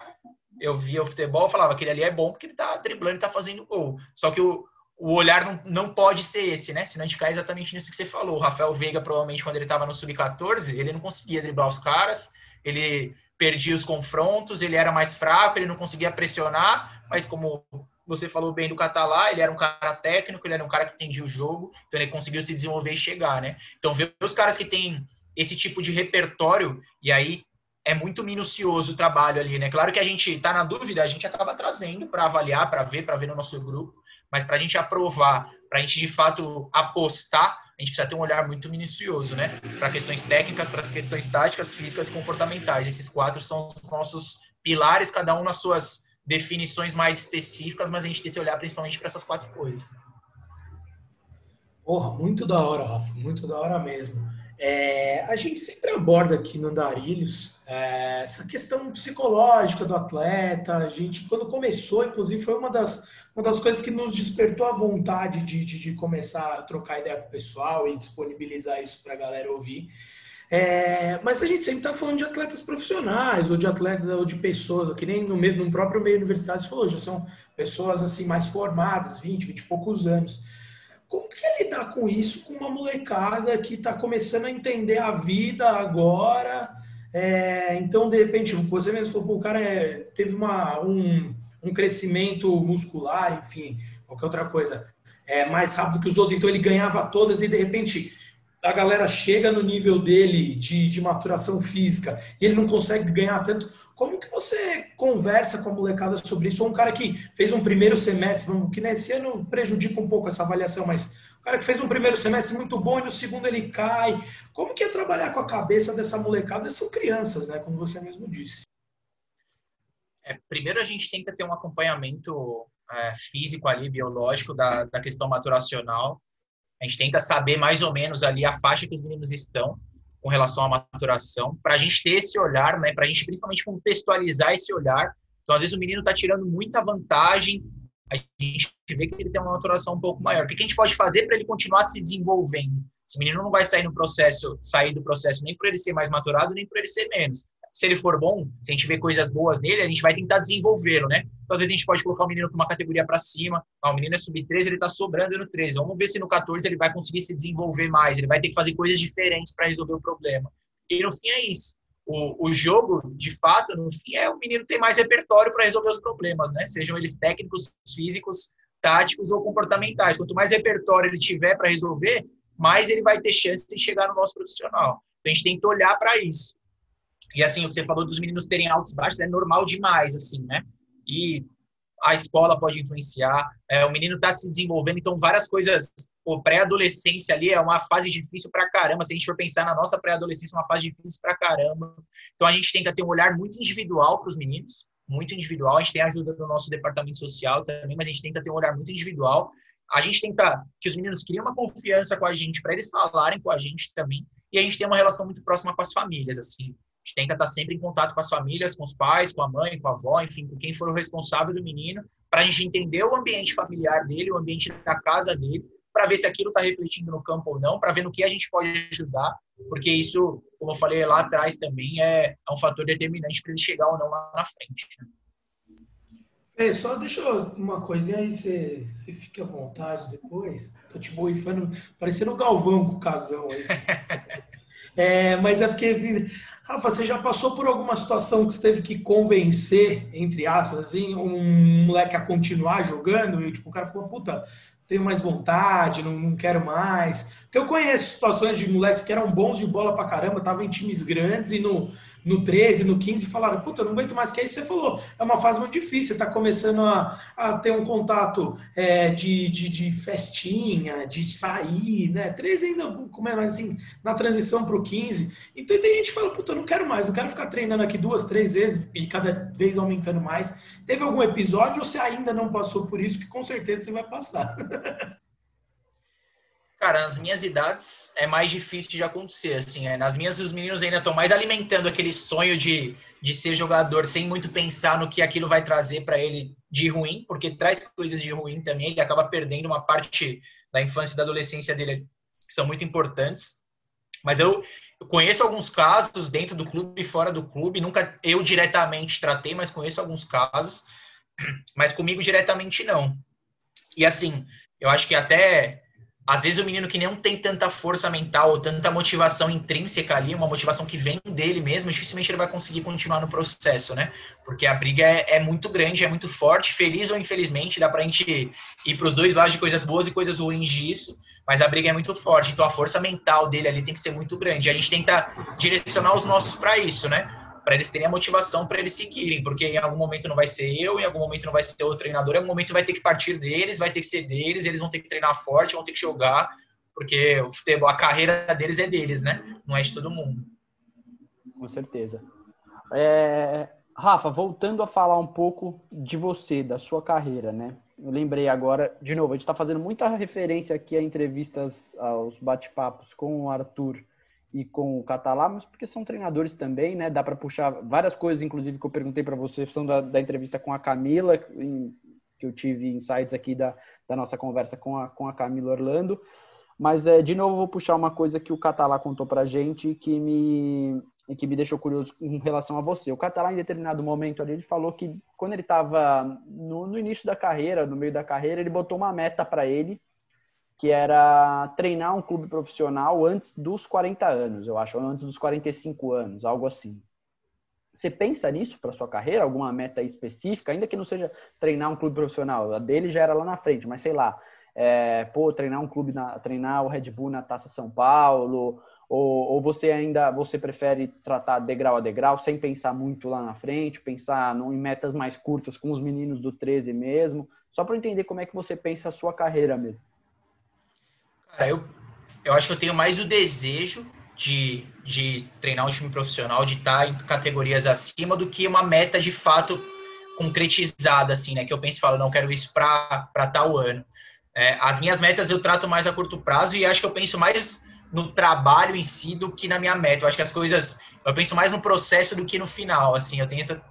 eu via o futebol, falava que ele ali é bom porque ele está driblando e está fazendo gol. Só que o, o olhar não, não pode ser esse, né? Senão a gente cai exatamente nisso que você falou. O Rafael Veiga, provavelmente, quando ele estava no Sub-14, ele não conseguia driblar os caras, ele perdia os confrontos, ele era mais fraco, ele não conseguia pressionar, mas como você falou bem do Catalá, ele era um cara técnico, ele era um cara que entendia o jogo, então ele conseguiu se desenvolver e chegar, né? Então, ver os caras que têm esse tipo de repertório, e aí é muito minucioso o trabalho ali, né? Claro que a gente está na dúvida, a gente acaba trazendo para avaliar, para ver, para ver no nosso grupo, mas para a gente aprovar, para a gente de fato apostar, a gente precisa ter um olhar muito minucioso, né? Para questões técnicas, para as questões táticas, físicas e comportamentais. Esses quatro são os nossos pilares, cada um nas suas definições mais específicas, mas a gente tem que olhar principalmente para essas quatro coisas.
Porra, muito da hora, Rafa, muito da hora mesmo. É, a gente sempre aborda aqui no Andarilhos é, essa questão psicológica do atleta. A gente, quando começou, inclusive, foi uma das, uma das coisas que nos despertou a vontade de, de, de começar a trocar ideia com o pessoal e disponibilizar isso para a galera ouvir. É, mas a gente sempre está falando de atletas profissionais ou de atletas ou de pessoas, que nem no, meio, no próprio meio universitário você falou, já são pessoas assim mais formadas, 20, 20 e poucos anos. Como que é lidar com isso com uma molecada que está começando a entender a vida agora? É, então, de repente, você mesmo falou, o cara é, teve uma, um, um crescimento muscular, enfim, qualquer outra coisa, é mais rápido que os outros, então ele ganhava todas e de repente a galera chega no nível dele de, de maturação física e ele não consegue ganhar tanto. Como que você conversa com a molecada sobre isso? Ou um cara que fez um primeiro semestre, que nesse ano prejudica um pouco essa avaliação, mas cara que fez um primeiro semestre muito bom e no segundo ele cai. Como que é trabalhar com a cabeça dessa molecada? São crianças, né? Como você mesmo disse.
É, primeiro a gente tenta ter um acompanhamento é, físico ali, biológico da, da questão maturacional a gente tenta saber mais ou menos ali a faixa que os meninos estão com relação à maturação, para a gente ter esse olhar, né, para a gente principalmente contextualizar esse olhar. Então, às vezes, o menino está tirando muita vantagem, a gente vê que ele tem uma maturação um pouco maior. O que a gente pode fazer para ele continuar se desenvolvendo? Esse menino não vai sair no processo, sair do processo nem por ele ser mais maturado, nem por ele ser menos se ele for bom, se a gente vê coisas boas nele, a gente vai tentar desenvolvê-lo, né? Então, às vezes, a gente pode colocar o menino para uma categoria para cima. Ah, o menino é sub-13, ele está sobrando no 13. Vamos ver se no 14 ele vai conseguir se desenvolver mais. Ele vai ter que fazer coisas diferentes para resolver o problema. E no fim é isso. O, o jogo, de fato, no fim, é o menino ter mais repertório para resolver os problemas, né? Sejam eles técnicos, físicos, táticos ou comportamentais. Quanto mais repertório ele tiver para resolver, mais ele vai ter chance de chegar no nosso profissional. Então, a gente tem que olhar para isso. E assim, o que você falou dos meninos terem altos e baixos é normal demais, assim, né? E a escola pode influenciar, é, o menino está se desenvolvendo, então várias coisas. O pré-adolescência ali é uma fase difícil para caramba. Se a gente for pensar na nossa pré-adolescência, é uma fase difícil para caramba. Então a gente tenta ter um olhar muito individual para os meninos, muito individual. A gente tem a ajuda do nosso departamento social também, mas a gente tenta ter um olhar muito individual. A gente tenta que os meninos criem uma confiança com a gente para eles falarem com a gente também. E a gente tem uma relação muito próxima com as famílias, assim gente tenta estar sempre em contato com as famílias, com os pais, com a mãe, com a avó, enfim, com quem for o responsável do menino, para a gente entender o ambiente familiar dele, o ambiente da casa dele, para ver se aquilo está refletindo no campo ou não, para ver no que a gente pode ajudar, porque isso, como eu falei lá atrás também, é, é um fator determinante para ele chegar ou não lá na frente.
É, só deixa uma coisinha aí, você, você fica à vontade depois. Tô te boifando, parecendo o Galvão com o casão aí. é, mas é porque Rafa, você já passou por alguma situação que você teve que convencer, entre aspas, assim, um moleque a continuar jogando e tipo, o cara falou, puta, tenho mais vontade, não, não quero mais. Porque eu conheço situações de moleques que eram bons de bola pra caramba, estavam em times grandes e no, no 13, no 15, falaram, puta, não aguento mais. Que aí você falou, é uma fase muito difícil, você tá começando a, a ter um contato é, de, de, de, festinha, de sair, né? 13 ainda, como é, mas assim, na transição pro 15. Então tem gente que fala, puta, não quero mais, não quero ficar treinando aqui duas, três vezes e cada vez aumentando mais. Teve algum episódio ou você ainda não passou por isso, que com certeza você vai passar?
Cara, nas minhas idades é mais difícil de acontecer, assim. É, nas minhas, os meninos ainda estão mais alimentando aquele sonho de, de ser jogador sem muito pensar no que aquilo vai trazer para ele de ruim, porque traz coisas de ruim também. Ele acaba perdendo uma parte da infância e da adolescência dele que são muito importantes. Mas eu, eu conheço alguns casos dentro do clube e fora do clube. Nunca eu diretamente tratei, mas conheço alguns casos. Mas comigo diretamente não. E assim, eu acho que até às vezes o menino que não tem tanta força mental ou tanta motivação intrínseca ali, uma motivação que vem dele mesmo, dificilmente ele vai conseguir continuar no processo, né? Porque a briga é, é muito grande, é muito forte, feliz ou infelizmente, dá pra gente ir para os dois lados de coisas boas e coisas ruins disso, mas a briga é muito forte, então a força mental dele ali tem que ser muito grande. A gente tenta direcionar os nossos para isso, né? Para eles terem a motivação para eles seguirem, porque em algum momento não vai ser eu, em algum momento não vai ser o treinador, em algum momento vai ter que partir deles, vai ter que ser deles, eles vão ter que treinar forte, vão ter que jogar, porque o futebol, a carreira deles é deles, né? Não é de todo mundo.
Com certeza. É... Rafa, voltando a falar um pouco de você, da sua carreira, né? Eu lembrei agora, de novo, a gente está fazendo muita referência aqui a entrevistas, aos bate-papos com o Arthur e com o Catalá, mas porque são treinadores também, né? Dá para puxar várias coisas, inclusive, que eu perguntei para você, são da, da, entrevista com a Camila, em, que eu tive insights aqui da, da nossa conversa com a, com a Camila Orlando. Mas, é, de novo, vou puxar uma coisa que o Catalá contou para gente que me, que me deixou curioso em relação a você. O Catalá, em determinado momento ali, ele falou que quando ele estava no, no início da carreira, no meio da carreira, ele botou uma meta para ele que era treinar um clube profissional antes dos 40 anos, eu acho, antes dos 45 anos, algo assim. Você pensa nisso para sua carreira? Alguma meta específica? Ainda que não seja treinar um clube profissional, a dele já era lá na frente, mas sei lá, é, pô, treinar um clube, na, treinar o Red Bull na Taça São Paulo, ou, ou, você ainda você prefere tratar degrau a degrau, sem pensar muito lá na frente, pensar no, em metas mais curtas com os meninos do 13 mesmo, só para entender como é que você pensa a sua carreira mesmo.
Cara, eu, eu acho que eu tenho mais o desejo de, de treinar um time profissional, de estar em categorias acima, do que uma meta de fato concretizada, assim, né? Que eu penso e falo, não, quero isso para tal ano. É, as minhas metas eu trato mais a curto prazo e acho que eu penso mais no trabalho em si do que na minha meta. Eu acho que as coisas, eu penso mais no processo do que no final, assim, eu tento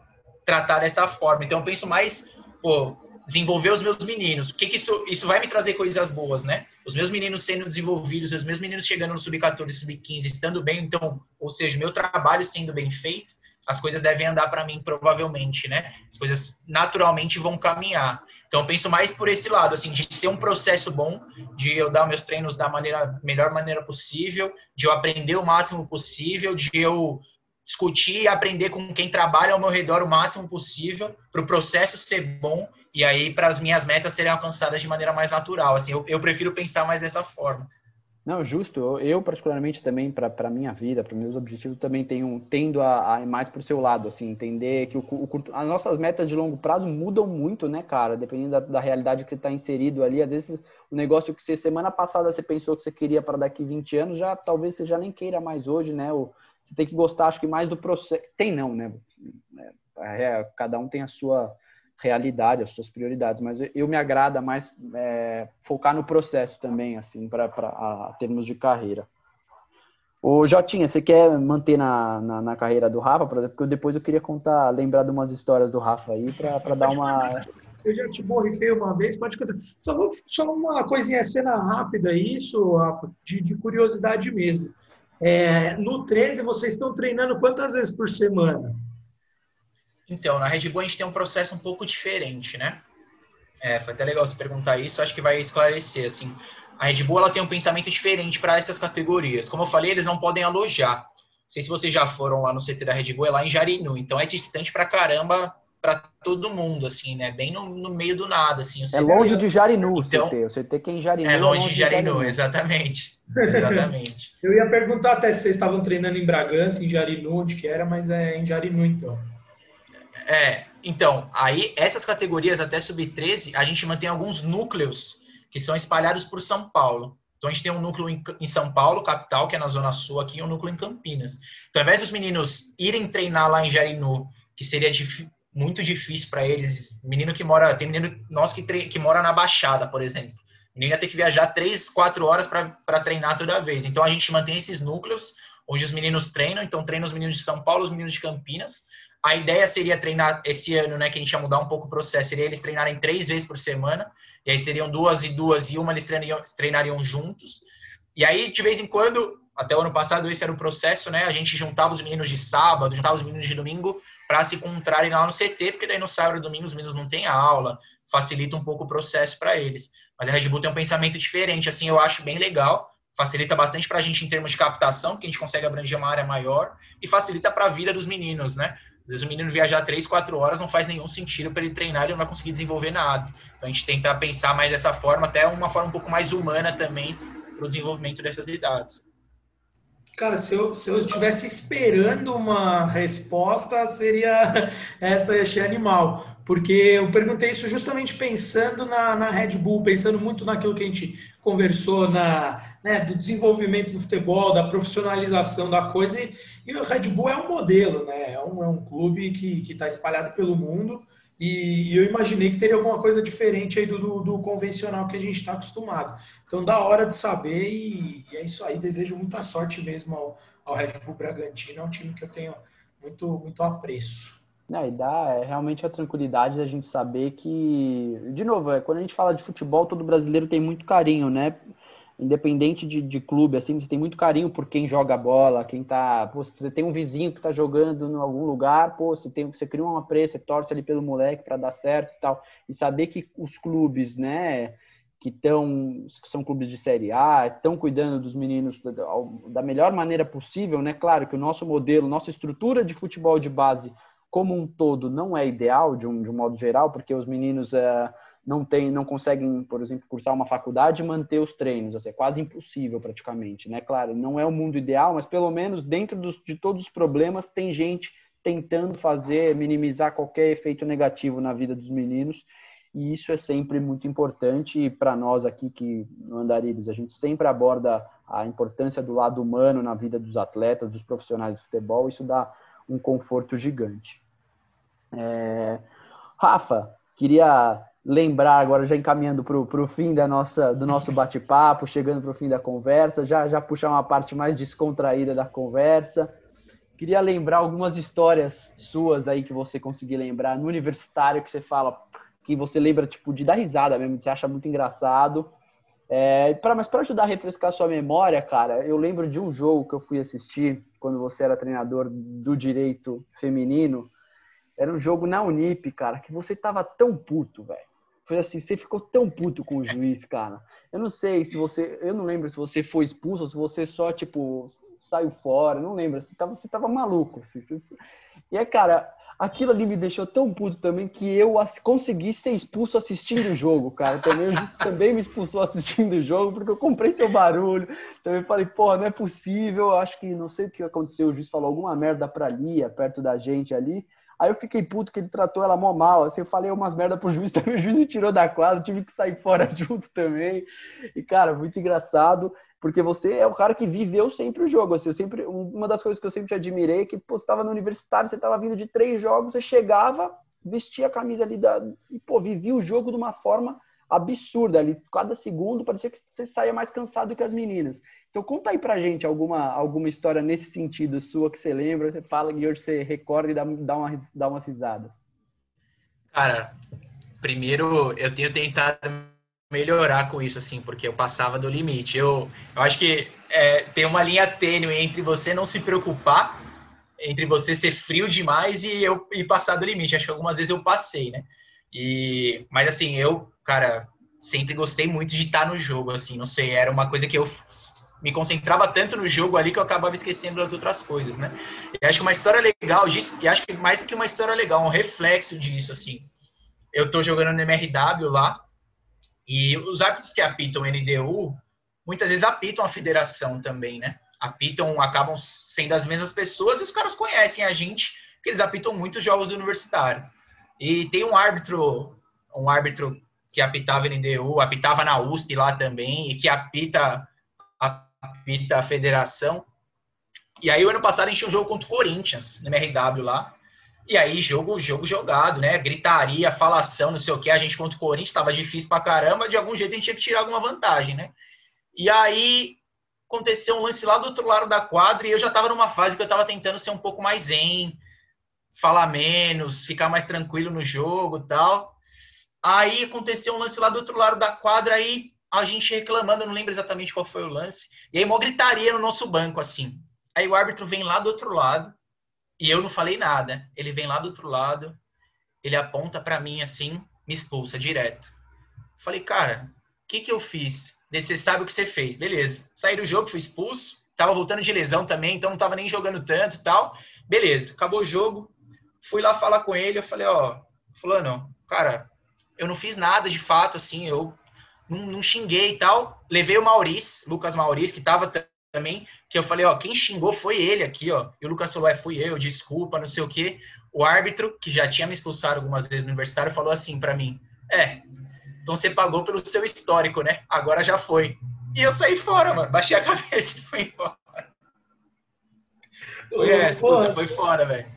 tratar dessa forma. Então eu penso mais, pô, desenvolver os meus meninos. O que, que isso, isso vai me trazer coisas boas, né? Os meus meninos sendo desenvolvidos, os meus meninos chegando no sub-14, sub-15, estando bem, então, ou seja, meu trabalho sendo bem feito, as coisas devem andar para mim provavelmente, né? As coisas naturalmente vão caminhar. Então, eu penso mais por esse lado, assim, de ser um processo bom, de eu dar meus treinos da maneira melhor maneira possível, de eu aprender o máximo possível, de eu discutir e aprender com quem trabalha ao meu redor o máximo possível, para o processo ser bom e aí para as minhas metas serem alcançadas de maneira mais natural. Assim, eu, eu prefiro pensar mais dessa forma.
Não, justo. Eu, eu particularmente também para a minha vida, para meus objetivos também tenho tendo a, a mais para o seu lado, assim, entender que o, o, as nossas metas de longo prazo mudam muito, né, cara? Dependendo da, da realidade que você está inserido ali, às vezes o negócio que você semana passada você pensou que você queria para daqui 20 anos, já talvez você já nem queira mais hoje, né? O, você tem que gostar, acho que mais do processo. Tem não, né? É, é, cada um tem a sua realidade, as suas prioridades, mas eu me agrada mais é, focar no processo também, assim, para termos de carreira. Ô, Jotinha, você quer manter na, na, na, carreira do Rafa? Porque depois eu queria contar, lembrar de umas histórias do Rafa aí, para dar uma.
Eu já te borrifei uma vez, pode contar. Só, vou, só uma coisinha, cena rápida, isso, Rafa, de, de curiosidade mesmo. É, no 13, vocês estão treinando quantas vezes por semana?
Então, na Red Bull a gente tem um processo um pouco diferente, né? É, foi até legal você perguntar isso, acho que vai esclarecer, assim. A Red Bull ela tem um pensamento diferente para essas categorias. Como eu falei, eles não podem alojar. Não sei se vocês já foram lá no CT da Red Bull, é lá em Jarinu, então é distante pra caramba para todo mundo, assim, né? Bem no, no meio do nada, assim.
É longe de Jarinu, então, o CT. O CT que é em Jarinu.
É longe, é longe de, Jarinu, de Jarinu, exatamente. Exatamente.
Eu ia perguntar até se vocês estavam treinando em Bragança, em Jarinu, onde que era, mas é em Jarinu, então.
É, então, aí essas categorias até sub-13, a gente mantém alguns núcleos que são espalhados por São Paulo. Então a gente tem um núcleo em São Paulo, capital, que é na Zona Sul aqui, e um núcleo em Campinas. Então, ao invés dos meninos irem treinar lá em Jarinu, que seria muito difícil para eles, menino que mora, tem menino nosso que, que mora na Baixada, por exemplo. Menino ia ter que viajar três, quatro horas para treinar toda vez. Então a gente mantém esses núcleos onde os meninos treinam, então treina os meninos de São Paulo, os meninos de Campinas, a ideia seria treinar esse ano, né, que a gente ia mudar um pouco o processo, seria eles treinarem três vezes por semana, e aí seriam duas e duas e uma eles treinariam, treinariam juntos. E aí, de vez em quando, até o ano passado esse era o processo, né? A gente juntava os meninos de sábado, juntava os meninos de domingo para se encontrarem lá no CT, porque daí no sábado e domingo os meninos não têm aula, facilita um pouco o processo para eles. Mas a Red Bull tem um pensamento diferente, assim, eu acho bem legal, facilita bastante para a gente em termos de captação, que a gente consegue abranger uma área maior, e facilita para a vida dos meninos, né? Às vezes o menino viajar três, quatro horas não faz nenhum sentido para ele treinar, ele não vai conseguir desenvolver nada. Então a gente tenta pensar mais dessa forma, até uma forma um pouco mais humana também para o desenvolvimento dessas idades.
Cara, se eu, se eu estivesse esperando uma resposta, seria essa, achei animal. Porque eu perguntei isso justamente pensando na, na Red Bull, pensando muito naquilo que a gente conversou, na, né, do desenvolvimento do futebol, da profissionalização da coisa. E, e o Red Bull é um modelo, né? É um, é um clube que está espalhado pelo mundo e, eu imaginei que teria alguma coisa diferente aí do, do, do convencional que a gente está acostumado. Então, da hora de saber, e, e, é isso aí. Desejo muita sorte mesmo ao, ao Red Bull Bragantino. É um time que eu tenho muito, muito apreço.
Não, e dá é realmente a tranquilidade da gente saber que, de novo, é, quando a gente fala de futebol, todo brasileiro tem muito carinho, né? Independente de, de clube, assim, você tem muito carinho por quem joga bola, quem tá. Pô, você tem um vizinho que tá jogando em algum lugar, pô, você, tem, você cria uma pressa, você torce ali pelo moleque para dar certo e tal. E saber que os clubes, né, que estão, que são clubes de Série A, estão cuidando dos meninos da, da melhor maneira possível, né? Claro que o nosso modelo, nossa estrutura de futebol de base como um todo não é ideal, de um, de um modo geral, porque os meninos. É, não tem, não conseguem, por exemplo, cursar uma faculdade e manter os treinos. Assim, é quase impossível praticamente, né? Claro, não é o mundo ideal, mas pelo menos dentro dos, de todos os problemas tem gente tentando fazer, minimizar qualquer efeito negativo na vida dos meninos. E isso é sempre muito importante para nós aqui que no Andarilhos a gente sempre aborda a importância do lado humano na vida dos atletas, dos profissionais de futebol. Isso dá um conforto gigante. É... Rafa, queria lembrar agora, já encaminhando para o fim da nossa, do nosso bate-papo, chegando para o fim da conversa, já, já puxar uma parte mais descontraída da conversa. Queria lembrar algumas histórias suas aí que você conseguir lembrar no universitário, que você fala, que você lembra tipo de dar risada mesmo, que você acha muito engraçado. É, pra, mas para ajudar a refrescar a sua memória, cara, eu lembro de um jogo que eu fui assistir quando você era treinador do direito feminino. Era um jogo na Unip, cara, que você tava tão puto, velho foi assim, você ficou tão puto com o juiz, cara. Eu não sei se você, eu não lembro se você foi expulso ou se você só tipo saiu fora, não lembro. Você tava, você tava maluco. Assim, você... E aí, cara, aquilo ali me deixou tão puto também que eu consegui ser expulso assistindo o jogo, cara. Também, também me expulsou assistindo o jogo porque eu comprei seu barulho. Também falei, porra, não é possível. Acho que não sei o que aconteceu. O juiz falou alguma merda pra Lia, perto da gente ali. Aí eu fiquei puto que ele tratou ela mó mal. Assim, eu falei umas merda pro juiz também, o juiz me tirou da quadra, tive que sair fora junto também. E, cara, muito engraçado, porque você é o cara que viveu sempre o jogo. Assim, eu sempre, uma das coisas que eu sempre te admirei é que pô, você estava no universitário, você estava vindo de três jogos, você chegava, vestia a camisa ali da, e, pô, vivia o jogo de uma forma absurda ali. Cada segundo parecia que você saía mais cansado que as meninas. Então conta aí pra gente alguma, alguma história nesse sentido sua que você lembra, você fala e hoje você recorda e dá, dá, uma, dá umas risadas.
Cara, primeiro eu tenho tentado melhorar com isso, assim, porque eu passava do limite. Eu, eu acho que é, tem uma linha tênue entre você não se preocupar, entre você ser frio demais e eu e passar do limite. Acho que algumas vezes eu passei, né? E, mas assim, eu, cara, sempre gostei muito de estar no jogo, assim, não sei, era uma coisa que eu me concentrava tanto no jogo ali que eu acabava esquecendo das outras coisas, né? E acho que uma história legal disso, e acho que mais do que uma história legal, um reflexo disso, assim. Eu tô jogando no MRW lá, e os árbitros que apitam NDU, muitas vezes apitam a federação também, né? Apitam, acabam sendo as mesmas pessoas e os caras conhecem a gente, porque eles apitam muitos jogos universitários. E tem um árbitro, um árbitro que apitava NDU, apitava na USP lá também, e que apita, apita a federação. E aí, o ano passado, a gente tinha um jogo contra o Corinthians, no MRW lá. E aí, jogo, jogo jogado, né? Gritaria, falação, não sei o que. A gente contra o Corinthians estava difícil pra caramba. De algum jeito, a gente tinha que tirar alguma vantagem, né? E aí, aconteceu um lance lá do outro lado da quadra e eu já estava numa fase que eu estava tentando ser um pouco mais zen, falar menos, ficar mais tranquilo no jogo tal. Aí aconteceu um lance lá do outro lado da quadra, aí a gente reclamando, não lembro exatamente qual foi o lance. E aí, uma gritaria no nosso banco, assim. Aí o árbitro vem lá do outro lado, e eu não falei nada. Ele vem lá do outro lado, ele aponta para mim assim, me expulsa direto. Falei, cara, o que que eu fiz? Você sabe o que você fez. Beleza. Saí do jogo, fui expulso. Tava voltando de lesão também, então não tava nem jogando tanto tal. Beleza, acabou o jogo. Fui lá falar com ele, eu falei, ó, fulano, cara, eu não fiz nada de fato, assim, eu não, não xinguei e tal. Levei o Maurício, Lucas Maurício, que tava também, que eu falei, ó, quem xingou foi ele aqui, ó. E o Lucas falou, é, fui eu, desculpa, não sei o quê. O árbitro, que já tinha me expulsado algumas vezes no universitário, falou assim para mim, é, então você pagou pelo seu histórico, né? Agora já foi. E eu saí fora, mano. Baixei a cabeça e fui embora. Foi essa, puta, foi fora, velho.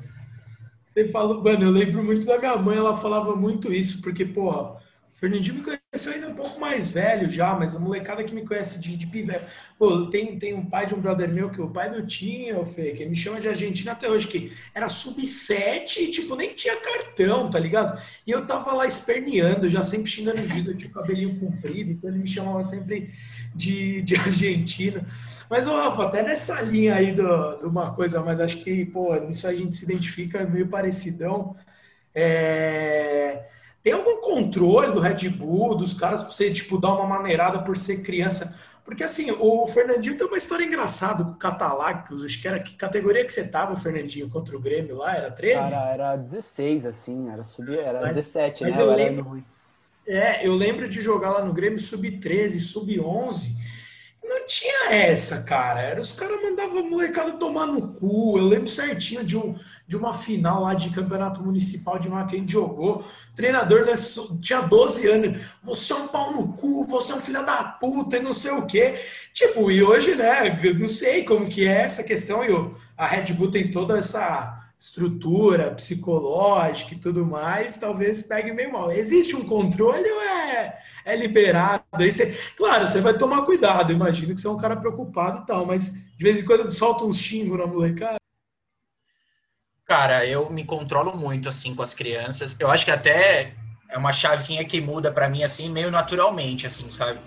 Você falou, mano, eu lembro muito da minha mãe, ela falava muito isso, porque, porra, Fernandinho me conheceu ainda um pouco mais velho já, mas a molecada que me conhece de, de pivete. Pô, tem, tem um pai de um brother meu, que o pai do Tinho, Fê, que me chama de Argentina até hoje, que era sub-7 e, tipo, nem tinha cartão, tá ligado? E eu tava lá esperneando, já sempre xingando o juiz, eu tinha o cabelinho comprido, então ele me chamava sempre de, de argentino. Mas, ô, Rafa, até nessa linha aí de uma coisa, mas acho que, pô, nisso a gente se identifica meio parecidão. É tem algum controle do Red Bull, dos caras, pra você, tipo, dar uma maneirada por ser criança? Porque, assim, o Fernandinho tem uma história engraçada com o Catalacos. Acho que era que categoria que você tava, Fernandinho, contra o Grêmio lá? Era 13?
Cara, era 16, assim, era subir, era mas, 17,
mas
né?
Eu lembro, é, eu lembro de jogar lá no Grêmio sub-13, sub-11 não tinha essa, cara. Era, os caras mandavam a molecada tomar no cu. Eu lembro certinho de, um, de uma final lá de campeonato municipal de uma que a gente jogou. O treinador né, tinha 12 anos. Você é um pau no cu, você é um filho da puta e não sei o quê. Tipo, e hoje, né, não sei como que é essa questão. E a Red Bull tem toda essa estrutura psicológica e tudo mais, talvez pegue meio mal. Existe um controle ou é, é liberado? Aí você, claro, você vai tomar cuidado, imagino que você é um cara preocupado e tal, mas de vez em quando solta uns xingos na molecada.
Cara, eu me controlo muito assim com as crianças. Eu acho que até é uma chavinha que muda para mim assim meio naturalmente, assim, sabe?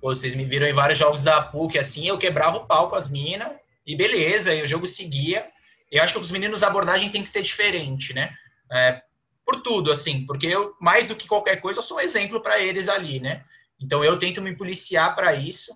Vocês me viram em vários jogos da PUC assim, eu quebrava o pau com as minas e beleza, e o jogo seguia eu acho que os meninos a abordagem tem que ser diferente, né? É, por tudo, assim, porque eu, mais do que qualquer coisa, eu sou um exemplo para eles ali, né? Então eu tento me policiar para isso.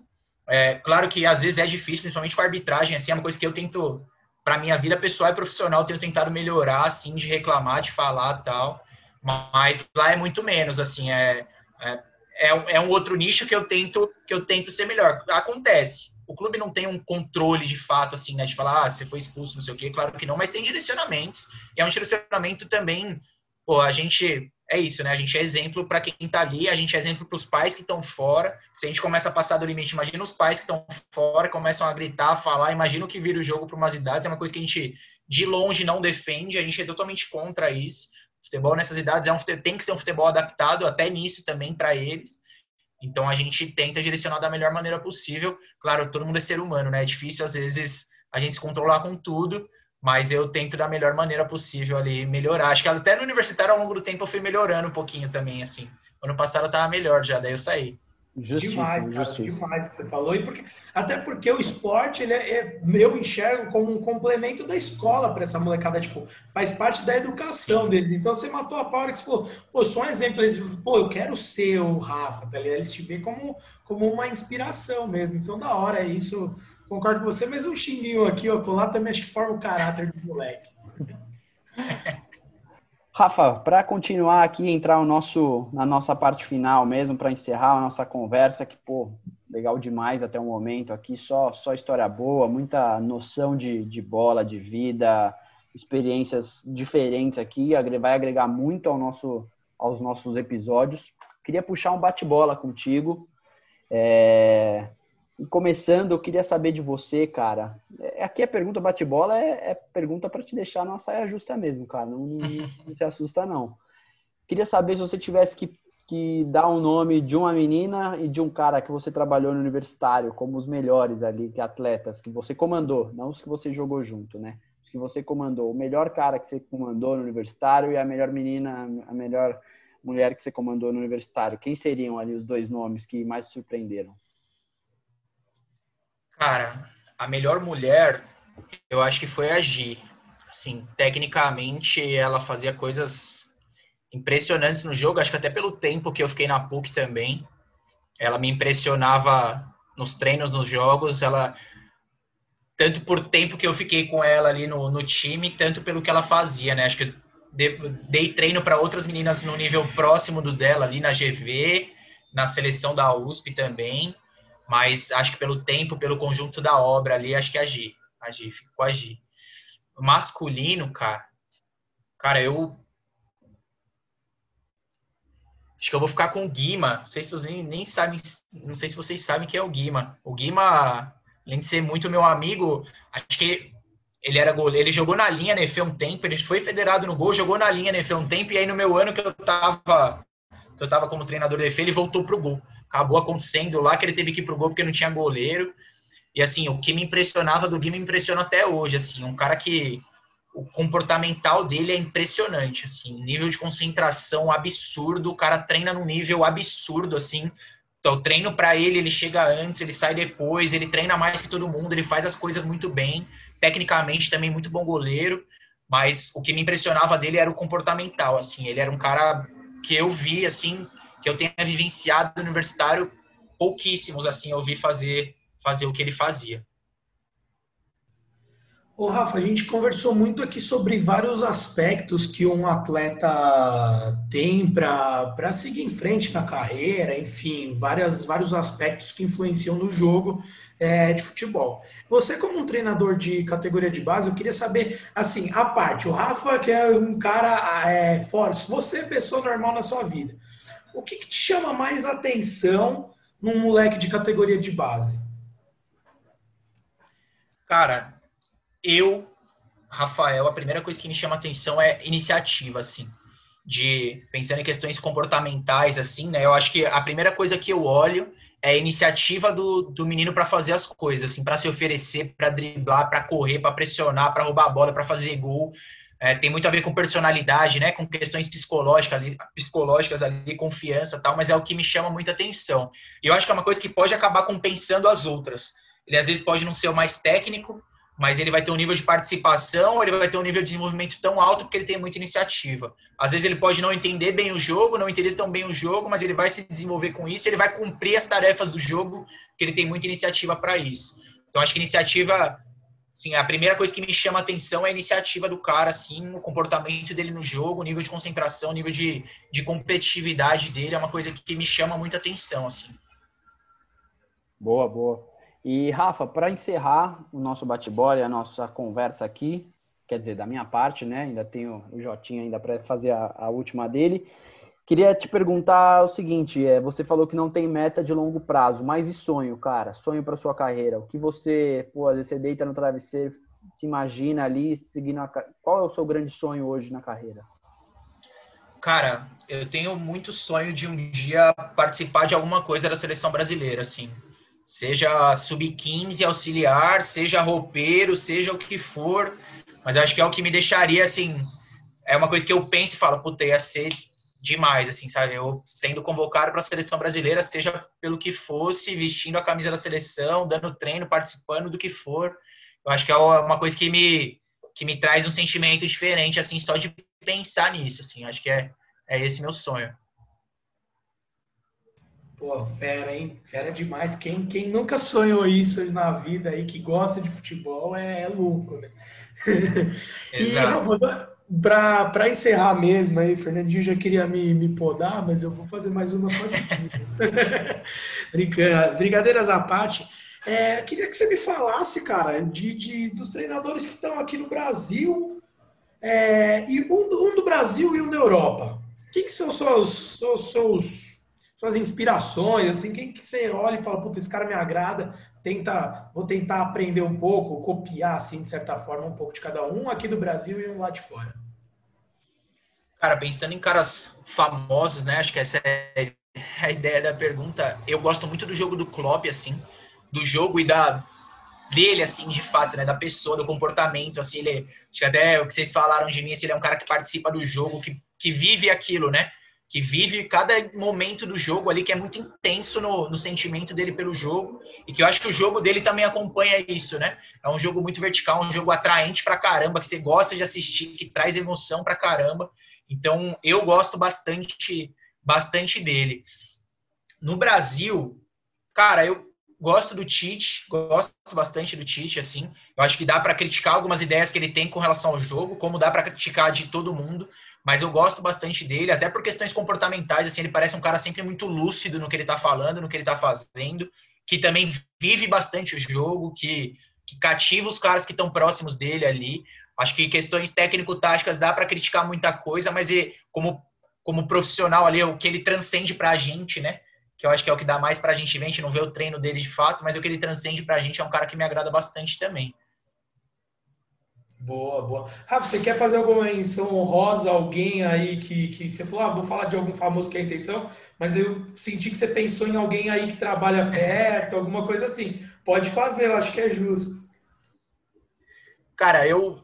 É, claro que às vezes é difícil, principalmente com a arbitragem, assim, é uma coisa que eu tento, para minha vida pessoal e profissional, tenho tentado melhorar, assim, de reclamar, de falar tal. Mas lá é muito menos, assim, é, é, é, um, é um outro nicho que eu tento que eu tento ser melhor. Acontece, o clube não tem um controle de fato, assim, né? De falar, ah, você foi expulso, não sei o quê, claro que não, mas tem direcionamentos. E é um direcionamento também, pô, a gente. É isso, né? A gente é exemplo para quem tá ali, a gente é exemplo para os pais que estão fora. Se a gente começa a passar do limite, imagina os pais que estão fora, começam a gritar, a falar, imagina o que vira o jogo para umas idades, é uma coisa que a gente de longe não defende, a gente é totalmente contra isso. Futebol nessas idades é um, tem que ser um futebol adaptado até nisso também para eles. Então a gente tenta direcionar da melhor maneira possível. Claro, todo mundo é ser humano, né? É difícil às vezes a gente se controlar com tudo, mas eu tento da melhor maneira possível ali melhorar. Acho que até no universitário ao longo do tempo eu fui melhorando um pouquinho também, assim. Ano passado eu tava melhor já, daí eu saí.
Demais, cara, demais que você falou. E porque, até porque o esporte, ele é, é eu enxergo como um complemento da escola para essa molecada, tipo, faz parte da educação deles. Então você matou a pau que você falou, pô, só um exemplo, eles, pô, eu quero ser o Rafa, tá ligado? Eles te veem como, como uma inspiração mesmo. Então, da hora, é isso. Concordo com você, mas um xinguinho aqui, ó, colar também acho que forma o caráter do moleque.
Rafa, para continuar aqui, entrar o nosso, na nossa parte final mesmo, para encerrar a nossa conversa, que, pô, legal demais até o momento aqui, só, só história boa, muita noção de, de bola, de vida, experiências diferentes aqui, vai agregar muito ao nosso, aos nossos episódios. Queria puxar um bate-bola contigo. É, e começando, eu queria saber de você, cara. É, aqui a pergunta bate-bola é, é, pergunta para te deixar numa saia justa mesmo, cara. Não, não, se assusta, não. Queria saber se você tivesse que, que dar um nome de uma menina e de um cara que você trabalhou no universitário, como os melhores ali, que atletas, que você comandou, não os que você jogou junto, né? Os que você comandou. O melhor cara que você comandou no universitário e a melhor menina, a melhor mulher que você comandou no universitário, quem seriam ali os dois nomes que mais te surpreenderam?
Cara, a melhor mulher, eu acho que foi a Gi. Assim, tecnicamente, ela fazia coisas impressionantes no jogo, acho que até pelo tempo que eu fiquei na PUC também. Ela me impressionava nos treinos, nos jogos, ela tanto por tempo que eu fiquei com ela ali no, no time, tanto pelo que ela fazia, né? Acho que dei treino para outras meninas no nível próximo do dela ali na GV, na seleção da USP também, mas acho que pelo tempo, pelo conjunto da obra ali, acho que agi, agi, fico com agi. Masculino, cara, cara, eu acho que eu vou ficar com o Guima. Não sei se vocês nem, sabem, não sei se vocês sabem quem é o Guima. O Guima, além de ser muito meu amigo, acho que ele era goleiro, ele jogou na linha Nefe um tempo, ele foi federado no gol, jogou na linha Nefe um tempo, e aí no meu ano que eu tava, que eu tava como treinador do Nefe, ele voltou pro gol. Acabou acontecendo lá que ele teve que ir pro gol porque não tinha goleiro. E assim, o que me impressionava do Gui me impressiona até hoje, assim, um cara que o comportamental dele é impressionante, assim, nível de concentração absurdo, o cara treina num nível absurdo, assim, então, treino para ele, ele chega antes, ele sai depois, ele treina mais que todo mundo, ele faz as coisas muito bem. Tecnicamente também muito bom goleiro, mas o que me impressionava dele era o comportamental, assim, ele era um cara que eu vi, assim, que eu tenha vivenciado universitário, pouquíssimos, assim, eu vi fazer, fazer o que ele fazia.
Ô, Rafa, a gente conversou muito aqui sobre vários aspectos que um atleta tem para seguir em frente na carreira, enfim, várias, vários aspectos que influenciam no jogo é, de futebol. Você, como um treinador de categoria de base, eu queria saber, assim, a parte, o Rafa, que é um cara é, forte, você é pessoa normal na sua vida, o que, que te chama mais atenção num moleque de categoria de base?
Cara, eu, Rafael, a primeira coisa que me chama atenção é iniciativa, assim. De pensando em questões comportamentais, assim, né? Eu acho que a primeira coisa que eu olho é iniciativa do, do menino para fazer as coisas, assim, para se oferecer, para driblar, para correr, para pressionar, para roubar a bola, para fazer gol. É, tem muito a ver com personalidade, né? Com questões psicológicas psicológicas ali, confiança tal, mas é o que me chama muita atenção. E eu acho que é uma coisa que pode acabar compensando as outras. Ele às vezes pode não ser o mais técnico, mas ele vai ter um nível de participação, ele vai ter um nível de desenvolvimento tão alto porque ele tem muita iniciativa. Às vezes ele pode não entender bem o jogo, não entender tão bem o jogo, mas ele vai se desenvolver com isso, ele vai cumprir as tarefas do jogo, porque ele tem muita iniciativa para isso. Então acho que iniciativa, sim, a primeira coisa que me chama a atenção é a iniciativa do cara, assim, o comportamento dele no jogo, o nível de concentração, o nível de, de competitividade dele é uma coisa que me chama muita atenção, assim.
Boa, boa. E, Rafa, para encerrar o nosso bate-bola a nossa conversa aqui, quer dizer, da minha parte, né? Ainda tenho o Jotinho ainda para fazer a, a, última dele. Queria te perguntar o seguinte: é, você falou que não tem meta de longo prazo, mas e sonho, cara? Sonho para sua carreira? O que você, pô, às vezes você deita no travesseiro, se imagina ali seguindo a, Qual é o seu grande sonho hoje na carreira?
Cara, eu tenho muito sonho de um dia participar de alguma coisa da seleção brasileira, assim seja sub-15 auxiliar, seja roupeiro, seja o que for, mas acho que é o que me deixaria, assim, é uma coisa que eu penso e falo, puta, ia ser demais, assim, sabe? Eu sendo convocado para a seleção brasileira, seja pelo que fosse, vestindo a camisa da seleção, dando treino, participando do que for, eu acho que é uma coisa que me, que me traz um sentimento diferente, assim, só de pensar nisso, assim, acho que é, é esse meu sonho.
Pô, fera, hein? Fera demais. Quem, quem nunca sonhou isso na vida aí, que gosta de futebol, é, é louco, né? Exato. e, para encerrar mesmo aí, Fernandinho já queria me, me podar, mas eu vou fazer mais uma só de Brincando. Brincadeiras à parte. É, queria que você me falasse, cara, de, de dos treinadores que estão aqui no Brasil, é, e um, um, do Brasil e um da Europa. Quem que são os seus, seus, seus suas inspirações, assim, quem que você olha e fala, puta, esse cara me agrada, tenta, vou tentar aprender um pouco, copiar, assim, de certa forma, um pouco de cada um, aqui do Brasil e um lá de fora.
Cara, pensando em caras famosos, né, acho que essa é a ideia da pergunta, eu gosto muito do jogo do Klopp, assim, do jogo e da dele, assim, de fato, né, da pessoa, do comportamento, assim, ele, acho que até o que vocês falaram de mim, assim, ele é um cara que participa do jogo, que, que vive aquilo, né, que vive cada momento do jogo ali, que é muito intenso no, no sentimento dele pelo jogo, e que eu acho que o jogo dele também acompanha isso, né? É um jogo muito vertical, um jogo atraente pra caramba, que você gosta de assistir, que traz emoção pra caramba. Então, eu gosto bastante, bastante dele. No Brasil, cara, eu gosto do Tite, gosto bastante do Tite, assim. Eu acho que dá para criticar algumas ideias que ele tem com relação ao jogo, como dá para criticar de todo mundo mas eu gosto bastante dele, até por questões comportamentais, assim, ele parece um cara sempre muito lúcido no que ele está falando, no que ele está fazendo, que também vive bastante o jogo, que, que cativa os caras que estão próximos dele ali. Acho que questões técnico-táticas dá para criticar muita coisa, mas ele, como, como profissional ali, o que ele transcende para a gente, né? Que eu acho que é o que dá mais para a gente ver, a gente não vê o treino dele de fato, mas o que ele transcende para a gente é um cara que me agrada bastante também.
Boa, boa. Rafa, você quer fazer alguma menção honrosa, alguém aí que, que você falou, ah, vou falar de algum famoso que é a intenção, mas eu senti que você pensou em alguém aí que trabalha perto, alguma coisa assim. Pode fazer, eu acho que é justo.
Cara, eu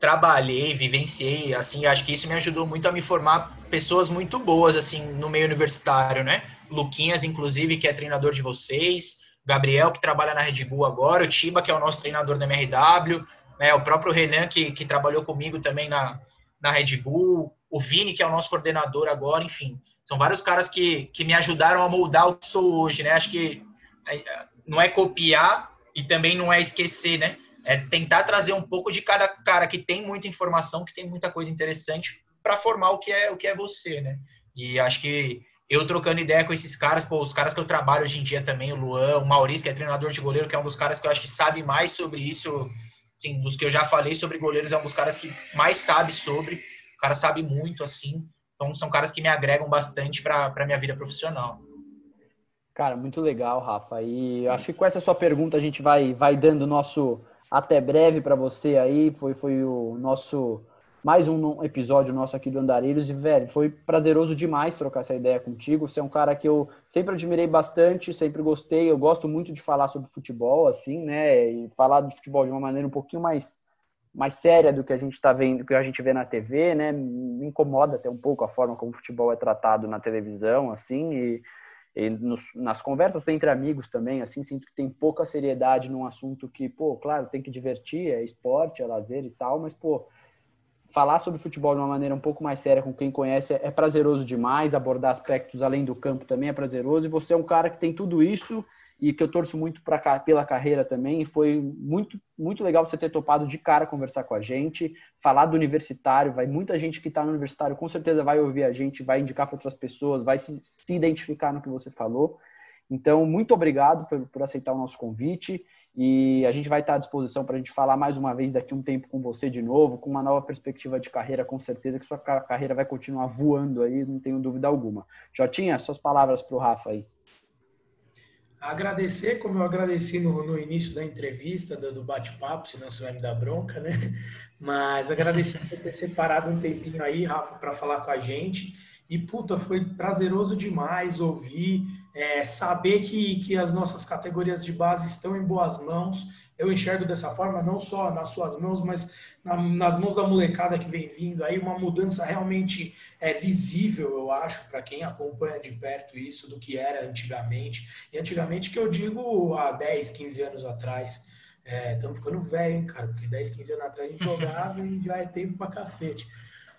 trabalhei, vivenciei, assim, acho que isso me ajudou muito a me formar pessoas muito boas, assim, no meio universitário, né? Luquinhas, inclusive, que é treinador de vocês, Gabriel, que trabalha na Red Bull agora, o Tiba, que é o nosso treinador da MRW, né, o próprio Renan, que, que trabalhou comigo também na, na Red Bull, o Vini, que é o nosso coordenador agora, enfim. São vários caras que, que me ajudaram a moldar o que sou hoje, né? Acho que é, não é copiar e também não é esquecer, né? É tentar trazer um pouco de cada cara que tem muita informação, que tem muita coisa interessante para formar o que é o que é você, né? E acho que eu trocando ideia com esses caras, pô, os caras que eu trabalho hoje em dia também, o Luan, o Maurício, que é treinador de goleiro, que é um dos caras que eu acho que sabe mais sobre isso assim, dos que eu já falei sobre goleiros, é um dos caras que mais sabe sobre. O cara sabe muito, assim. Então, são caras que me agregam bastante para a minha vida profissional.
Cara, muito legal, Rafa. E acho que com essa sua pergunta a gente vai, vai dando nosso até breve para você aí. Foi, foi o nosso mais um episódio nosso aqui do Andarilhos e, velho, foi prazeroso demais trocar essa ideia contigo. Você é um cara que eu sempre admirei bastante, sempre gostei. Eu gosto muito de falar sobre futebol, assim, né? E falar de futebol de uma maneira um pouquinho mais, mais séria do que a gente está vendo, que a gente vê na TV, né? Me incomoda até um pouco a forma como o futebol é tratado na televisão, assim, e, e nos, nas conversas entre amigos também, assim, sinto que tem pouca seriedade num assunto que, pô, claro, tem que divertir, é esporte, é lazer e tal, mas, pô falar sobre futebol de uma maneira um pouco mais séria com quem conhece é prazeroso demais, abordar aspectos além do campo também é prazeroso, e você é um cara que tem tudo isso e que eu torço muito pra, pela carreira também, e foi muito, muito legal você ter topado de cara conversar com a gente, falar do universitário, vai muita gente que está no universitário com certeza vai ouvir a gente, vai indicar para outras pessoas, vai se, se identificar no que você falou, então muito obrigado por, por aceitar o nosso convite, e a gente vai estar à disposição para a gente falar mais uma vez daqui um tempo com você de novo, com uma nova perspectiva de carreira, com certeza que sua carreira vai continuar voando aí, não tenho dúvida alguma. Jotinha, suas palavras para o Rafa aí.
Agradecer, como eu agradeci no, no início da entrevista, do, do bate-papo, senão você vai me dar bronca, né? Mas agradecer você ter separado um tempinho aí, Rafa, para falar com a gente. E, puta, foi prazeroso demais ouvir é, saber que, que as nossas categorias de base estão em boas mãos. Eu enxergo dessa forma, não só nas suas mãos, mas na, nas mãos da molecada que vem vindo. Aí uma mudança realmente é, visível, eu acho, para quem acompanha de perto isso, do que era antigamente. E antigamente que eu digo há 10, 15 anos atrás. Estamos é, ficando velho, hein, cara? Porque 10, 15 anos atrás a gente jogava e já é tempo pra cacete.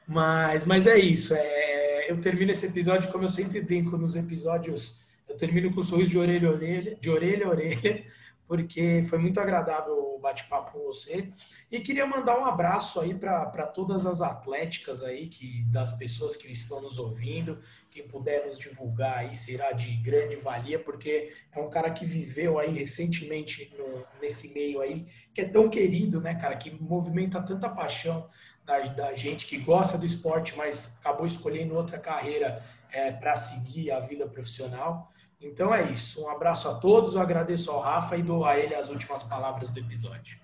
Mas, mas é isso. É, eu termino esse episódio como eu sempre brinco nos episódios eu termino com um sorriso de orelha a orelha, de orelha a orelha, porque foi muito agradável o bate-papo com você. E queria mandar um abraço aí para todas as atléticas aí, que das pessoas que estão nos ouvindo, quem puder nos divulgar aí será de grande valia, porque é um cara que viveu aí recentemente no, nesse meio aí, que é tão querido, né, cara, que movimenta tanta paixão da, da gente que gosta do esporte, mas acabou escolhendo outra carreira é, para seguir a vida profissional. Então é isso. Um abraço a todos. Eu agradeço ao Rafa e dou a ele as últimas palavras do episódio.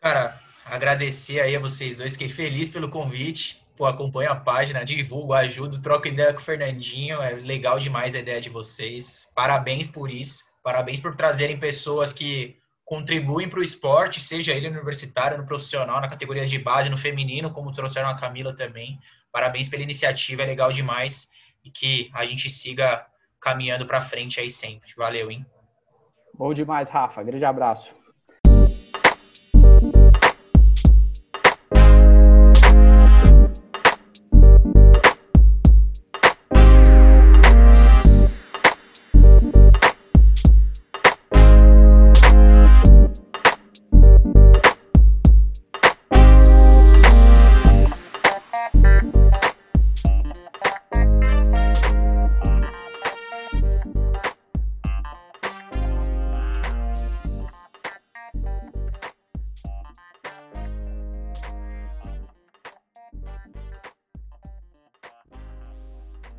Cara, agradecer aí a vocês dois. Fiquei feliz pelo convite. Pô, acompanho a página, divulgo, ajudo, troco ideia com o Fernandinho. É legal demais a ideia de vocês. Parabéns por isso. Parabéns por trazerem pessoas que contribuem para o esporte, seja ele no universitário, no profissional, na categoria de base, no feminino, como trouxeram a Camila também Parabéns pela iniciativa, é legal demais e que a gente siga caminhando para frente aí sempre. Valeu, hein?
Bom demais, Rafa. Grande abraço.